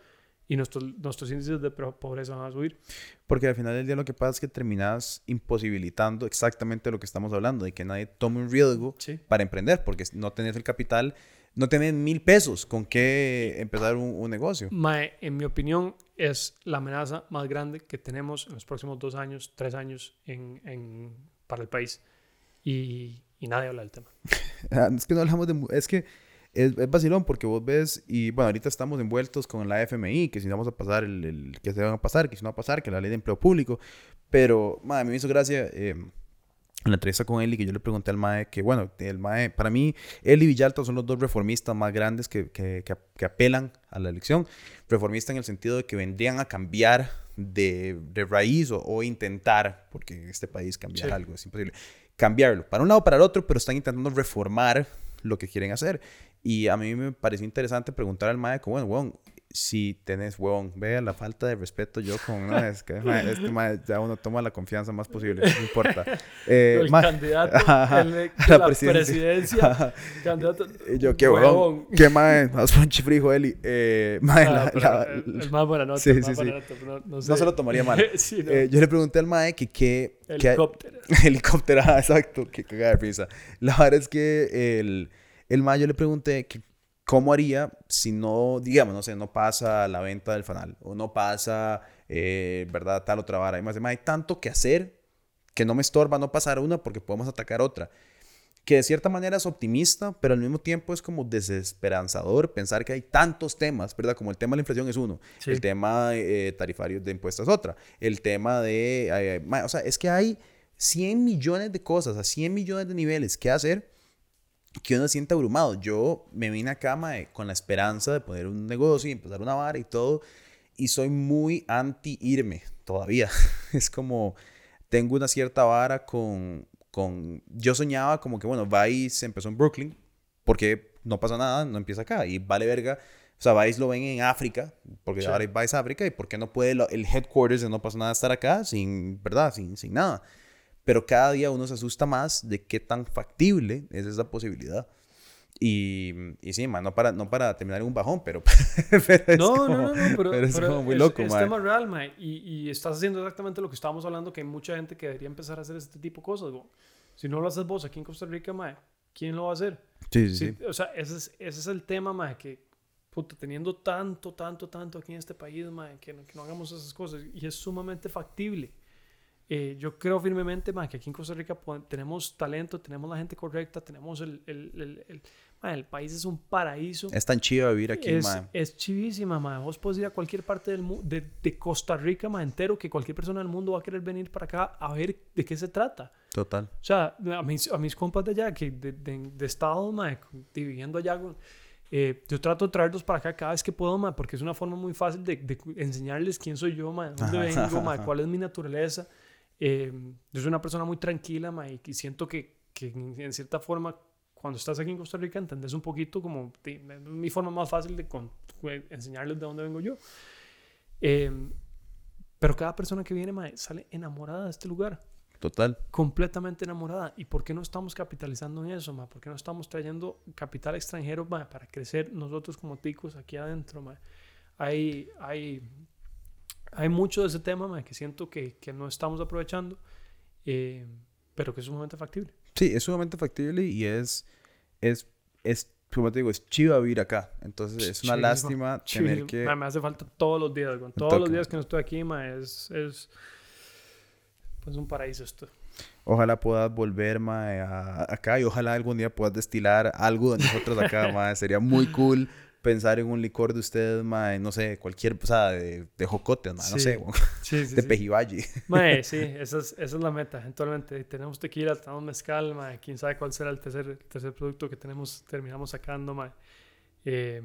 y nuestros, nuestros índices de pobreza van a subir. Porque al final del día lo que pasa es que terminas imposibilitando exactamente lo que estamos hablando, de que nadie tome un riesgo Sí. para emprender, porque no tenés el capital, no tenés mil pesos con qué empezar un, un negocio. Mae, en mi opinión, es la amenaza más grande que tenemos en los próximos dos años, tres años en, en- para el país. Y, y nadie habla del tema. Es que no hablamos de... Es que es, es vacilón porque vos ves y bueno, ahorita estamos envueltos con la FMI, que si vamos a pasar, el, el- que se van a pasar, que si no va a pasar, que la ley de empleo público. Pero, madre, me hizo gracia eh, en la entrevista con Eli que yo le pregunté al MAE que, bueno, el MAE, para mí, él y Villalta son los dos reformistas más grandes que, que, que, que apelan a la elección. Reformista en el sentido de que vendrían a cambiar de, de raíz o, o intentar, porque en este país cambiar Sí. algo es imposible, cambiarlo para un lado o para el otro, pero están intentando reformar lo que quieren hacer. Y a mí me pareció interesante preguntar al mae, como, bueno, huevón, si tenés, huevón, vea la falta de respeto yo con, no, es que mae, este mae ya uno toma la confianza más posible, no importa. Eh, el mae, candidato ajá, el de la la, presidencia. presidencia. candidato, yo, qué huevón, qué mae, más un chifrijo, Eli. Eh, mae, Ah, la- la- el, más buena nota. Sí, el más sí, buena sí. nota, no, no no sé. se lo tomaría mal. Sí, no. Eh, yo le pregunté al mae que qué... qué- Helicóptero. helicóptero, ah, exacto, que cagada de risa. La verdad es que el, el mae yo le pregunté que cómo haría si no, digamos, no sé, no pasa la venta del fanal o no pasa, eh, ¿verdad? Tal otra vara. Y más de, "Mae, hay tanto que hacer que no me estorba no pasar una porque podemos atacar otra. Que de cierta manera es optimista, pero al mismo tiempo es como desesperanzador pensar que hay tantos temas, ¿verdad? Como el tema de la inflación es uno, Sí. el tema eh, tarifario de impuestos es otra, el tema de, eh, o sea, es que hay 100 millones de cosas, a 100 millones de niveles que hacer que uno se siente abrumado. Yo me vine acá mae, con la esperanza de poner un negocio y empezar una vara y todo, y soy muy anti irme todavía. es como, tengo una cierta vara con, con, yo soñaba como que, bueno, Vice empezó en Brooklyn, porque no pasa nada, no empieza acá, y vale verga. O sea, Vice lo ven en África, porque Sí. ahora hay Vice África, y por qué no puede lo- el headquarters de no pasa nada estar acá sin, ¿verdad? Sin, sin nada. Pero cada día uno se asusta más de qué tan factible es esa posibilidad. Y, y sí, ma, no para, no para terminar en un bajón, pero, no, no, no, no, pero, pero es como muy loco, es, ma. tema real, ma, y, y, estás haciendo exactamente lo que estábamos hablando, que hay mucha gente que debería empezar a hacer este tipo de cosas. Bo. Si no lo haces vos aquí en Costa Rica, ma, ¿quién lo va a hacer? Sí, sí, sí. O sea, ese es, ese es el tema, ma, que puta, teniendo tanto, tanto, tanto aquí en este país, ma, que, no, que no hagamos esas cosas, y es sumamente factible. Eh, yo creo firmemente ma, que aquí en Costa Rica tenemos talento, tenemos la gente correcta, tenemos el, el, el, el, ma, el país es un paraíso. Es tan chido vivir aquí, es, ma. Es chivísima, ma. Vos podés ir a cualquier parte del de, de, Costa Rica, ma, entero, que cualquier persona del mundo va a querer venir para acá a ver de qué se trata. Total. O sea, a mis, a mis compas de allá, que de, de, de estado, ma, viviendo allá, eh, yo trato de traerlos para acá cada vez que puedo, ma, porque es una forma muy fácil de, de enseñarles quién soy yo, ma, dónde vengo, ma, cuál es mi naturaleza. Eh, yo soy una persona muy tranquila, ma, y siento que, que en cierta forma, cuando estás aquí en Costa Rica, entendés un poquito como de, de, mi forma más fácil de con, enseñarles de dónde vengo yo. Eh, pero cada persona que viene, ma, sale enamorada de este lugar. Total. Completamente enamorada. ¿Y por qué no estamos capitalizando en eso, ma? ¿Por qué no estamos trayendo capital extranjero, ma, para crecer nosotros como ticos aquí adentro, ma? Hay, hay hay mucho de ese tema man, que siento que, que, no estamos aprovechando, eh, pero que es sumamente factible. Sí, es sumamente factible y es, es, es como te digo, es chido vivir acá. Entonces es una lástima tener que... Man, me hace falta todos los días, con todos toca. los días que no estoy aquí, man, es, es pues un paraíso esto. Ojalá puedas volver mae, a, acá y ojalá algún día puedas destilar algo de nosotros acá, mae. Sería muy cool pensar en un licor de ustedes, mae, no sé, cualquier, o sea, de, de jocotes, mae, no Sí. sé, Sí, sí, de sí. pejiballe. Mae, sí, esa es, esa es la meta, eventualmente. Tenemos tequila, tenemos mezcal, mae. Quién sabe cuál será el tercer, el tercer producto que tenemos, terminamos sacando, mae. Eh,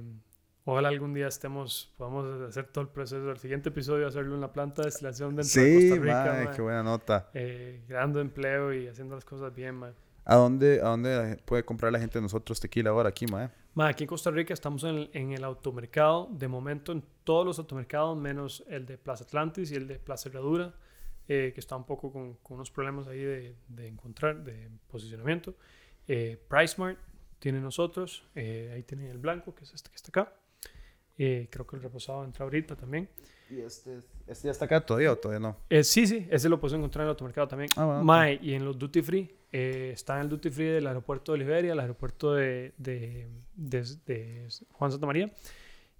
ojalá algún día estemos, podamos hacer todo el proceso. El siguiente episodio, hacerlo en la planta de destilación dentro de Sí, Costa Rica, mae. qué buena nota. Eh, creando empleo y haciendo las cosas bien, mae. ¿A dónde, ¿A dónde puede comprar la gente de nosotros tequila ahora aquí, mae? Mae, aquí en Costa Rica estamos en el, en el automercado, de momento en todos los automercados, menos el de Plaza Atlantis y el de Plaza Herradura, eh, que está un poco con, con unos problemas ahí de, de encontrar, de posicionamiento. Eh, PriceMart tiene nosotros, eh, ahí tienen el blanco, que es este que está acá. Eh, creo que el reposado entra ahorita también. ¿Y este, este ya está acá todavía o todavía no? Eh, sí, sí, ese lo puedes encontrar en el automercado también. Ah, bueno. Mae, y en los duty free, eh, está en el duty free del aeropuerto de Liberia, el aeropuerto de, de, de- de Juan Santa María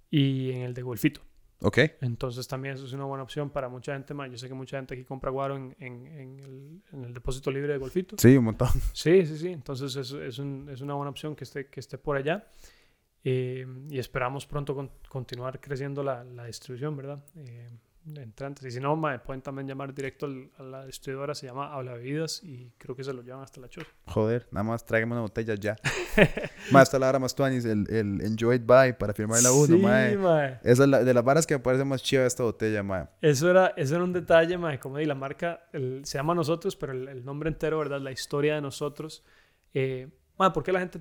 y en el de Golfito. Ok. Entonces también eso es una buena opción para mucha gente más. Yo sé que mucha gente aquí compra guaro en, en- en el, en el depósito libre de Golfito. Sí, un montón. Sí, sí, sí. Entonces es, es, un- es una buena opción que esté, que esté por allá. Eh, y esperamos pronto con- continuar creciendo la, la distribución, ¿verdad? Eh, entrantes. Y si no, mae, pueden también llamar directo al- a la distribuidora, se llama Habla Bebidas y creo que se lo llevan hasta la choza. Joder, nada más tráigame una botella ya. más hasta la hora más tuanis, el, el Enjoy It By para firmar la uno, sí, mae. mae. Esa es la, de las varas que me parece más chiva esta botella, mae. Eso era, eso era un detalle, mae, como di, la marca el- se llama Nosotros, pero el, el nombre entero, ¿verdad? La historia de nosotros. Eh, mae, ¿por qué la gente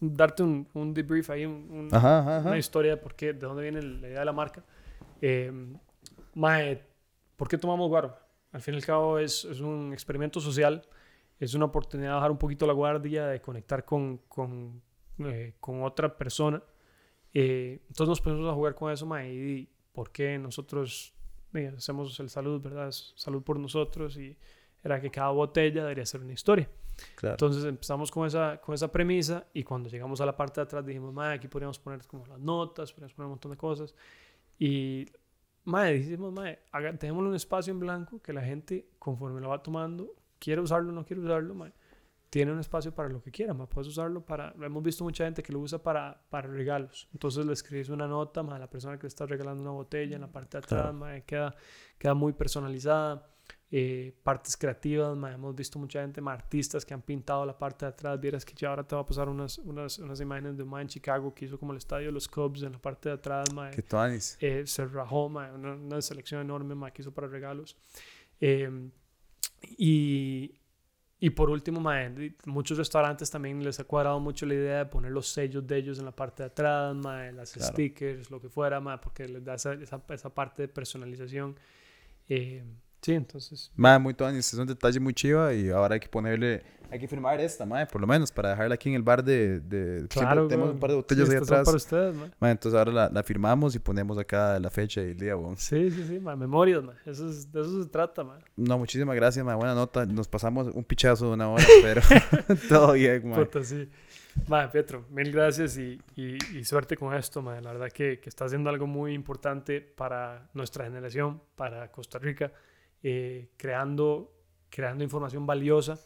darte un, un debrief ahí, un- un- Ajá, ajá, ajá. una historia de por qué, de dónde viene la idea de la marca? Eh, mae, ¿por qué tomamos guaro? Al fin y al cabo es, es un experimento social, es una oportunidad de bajar un poquito la guardia, de conectar con, con, eh, con otra persona. Eh, entonces nos pusimos a jugar con eso, mae, y por qué nosotros eh, hacemos el salud, ¿verdad? Es salud por nosotros y era que cada botella debería ser una historia. Claro. Entonces empezamos con esa, con esa premisa y cuando llegamos a la parte de atrás dijimos, madre, aquí podríamos poner como las notas, podríamos poner un montón de cosas. Y, madre, dijimos, dejémosle un espacio en blanco que la gente, conforme lo va tomando, quiere usarlo o no quiere usarlo, madre, tiene un espacio para lo que quiera, madre, puedes usarlo para, hemos visto mucha gente que lo usa para, para regalos. Entonces le escribes una nota, madre, a la persona que le está regalando una botella en la parte de atrás, Claro. madre, queda, queda muy personalizada eh, partes creativas, ma, hemos visto mucha gente, ma, artistas que han pintado la parte de atrás, vieras que ya ahora te va a pasar unas, unas, unas imágenes de un en Chicago que hizo como el estadio de los Cubs en la parte de atrás, ma, Qué tuanis. eh, se rajó, una, una selección enorme ma, que hizo para regalos. Eh, y, y por último, ma, muchos restaurantes también les ha cuadrado mucho la idea de poner los sellos de ellos en la parte de atrás, ma, las Claro. stickers, lo que fuera, ma, porque les da esa, esa, esa parte de personalización. Eh, Sí, entonces. Madre, muy tonis, es un detalle muy chiva y ahora hay que ponerle, hay que firmar esta, madre, por lo menos, para dejarla aquí en el bar de... de Claro, tenemos un par de Sí, botellas ahí estas son atrás. para ustedes, ma. Madre, entonces ahora la, la firmamos y ponemos acá la fecha y el día, weón. Sí, sí, sí, ma. Memorias, ma. Eso es, de eso se trata, ma. No, muchísimas gracias, madre, buena nota. Nos pasamos un pichazo de una hora, pero todo bien, madre. Puta, sí. Ma, Pietro, mil gracias y, y, y suerte con esto, ma. La verdad que, que está haciendo algo muy importante para nuestra generación, para Costa Rica, eh, creando, creando información valiosa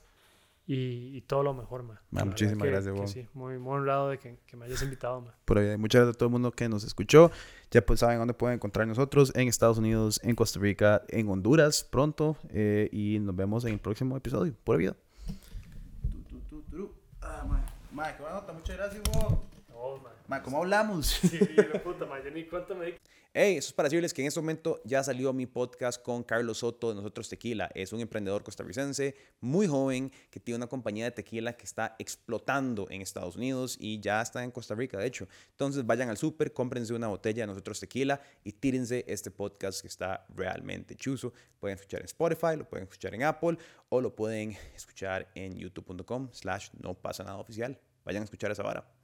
y, y todo lo mejor, ma. Ma, muchísimas que- gracias, que sí, muy, muy honrado de que, que me hayas invitado, ma. Por ahí, muchas gracias a todo el mundo que nos escuchó. Ya pues saben dónde pueden encontrar nosotros, en Estados Unidos, en Costa Rica, en Honduras pronto. eh, y nos vemos en el próximo episodio. Pura vida. Ah, mae, qué buena nota, muchas gracias, No, ma. ¿cómo hablamos? Sí, la puta, ma. Yo ni cuenta me Hey, eso es para decirles que en este momento ya salió mi podcast con Carlos Soto de Nosotros Tequila. Es un emprendedor costarricense muy joven que tiene una compañía de tequila que está explotando en Estados Unidos y ya está en Costa Rica, de hecho. Entonces vayan al súper, cómprense una botella de Nosotros Tequila y tírense este podcast que está realmente chuzo. Pueden escuchar en Spotify, lo pueden escuchar en Apple o lo pueden escuchar en youtube.com slash no pasa nada oficial. Vayan a escuchar esa vara.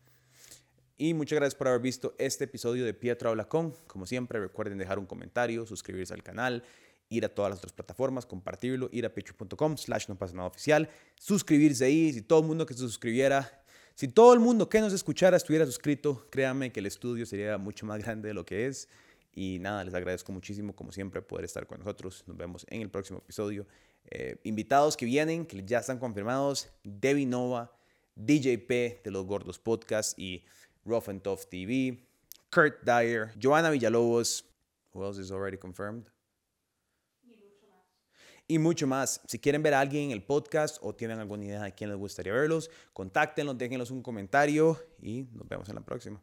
Y muchas gracias por haber visto este episodio de Pietro Habla Con. Como siempre, recuerden dejar un comentario, suscribirse al canal, ir a todas las otras plataformas, compartirlo, ir a patreon.com slash no pasa nada oficial, suscribirse ahí. Si todo el mundo que se suscribiera, si todo el mundo que nos escuchara estuviera suscrito, créanme que el estudio sería mucho más grande de lo que es. Y nada, les agradezco muchísimo, como siempre, poder estar con nosotros. Nos vemos en el próximo episodio. Eh, invitados que vienen, que ya están confirmados, Debbie Nova, DJP de Los Gordos Podcast y Rough and Tough TV, Kurt Dyer, Joana Villalobos, who else is already confirmed? Y mucho más. Si quieren ver a alguien en el podcast o tienen alguna idea de quién les gustaría verlos, contáctenlos, déjenlos un comentario y nos vemos en la próxima.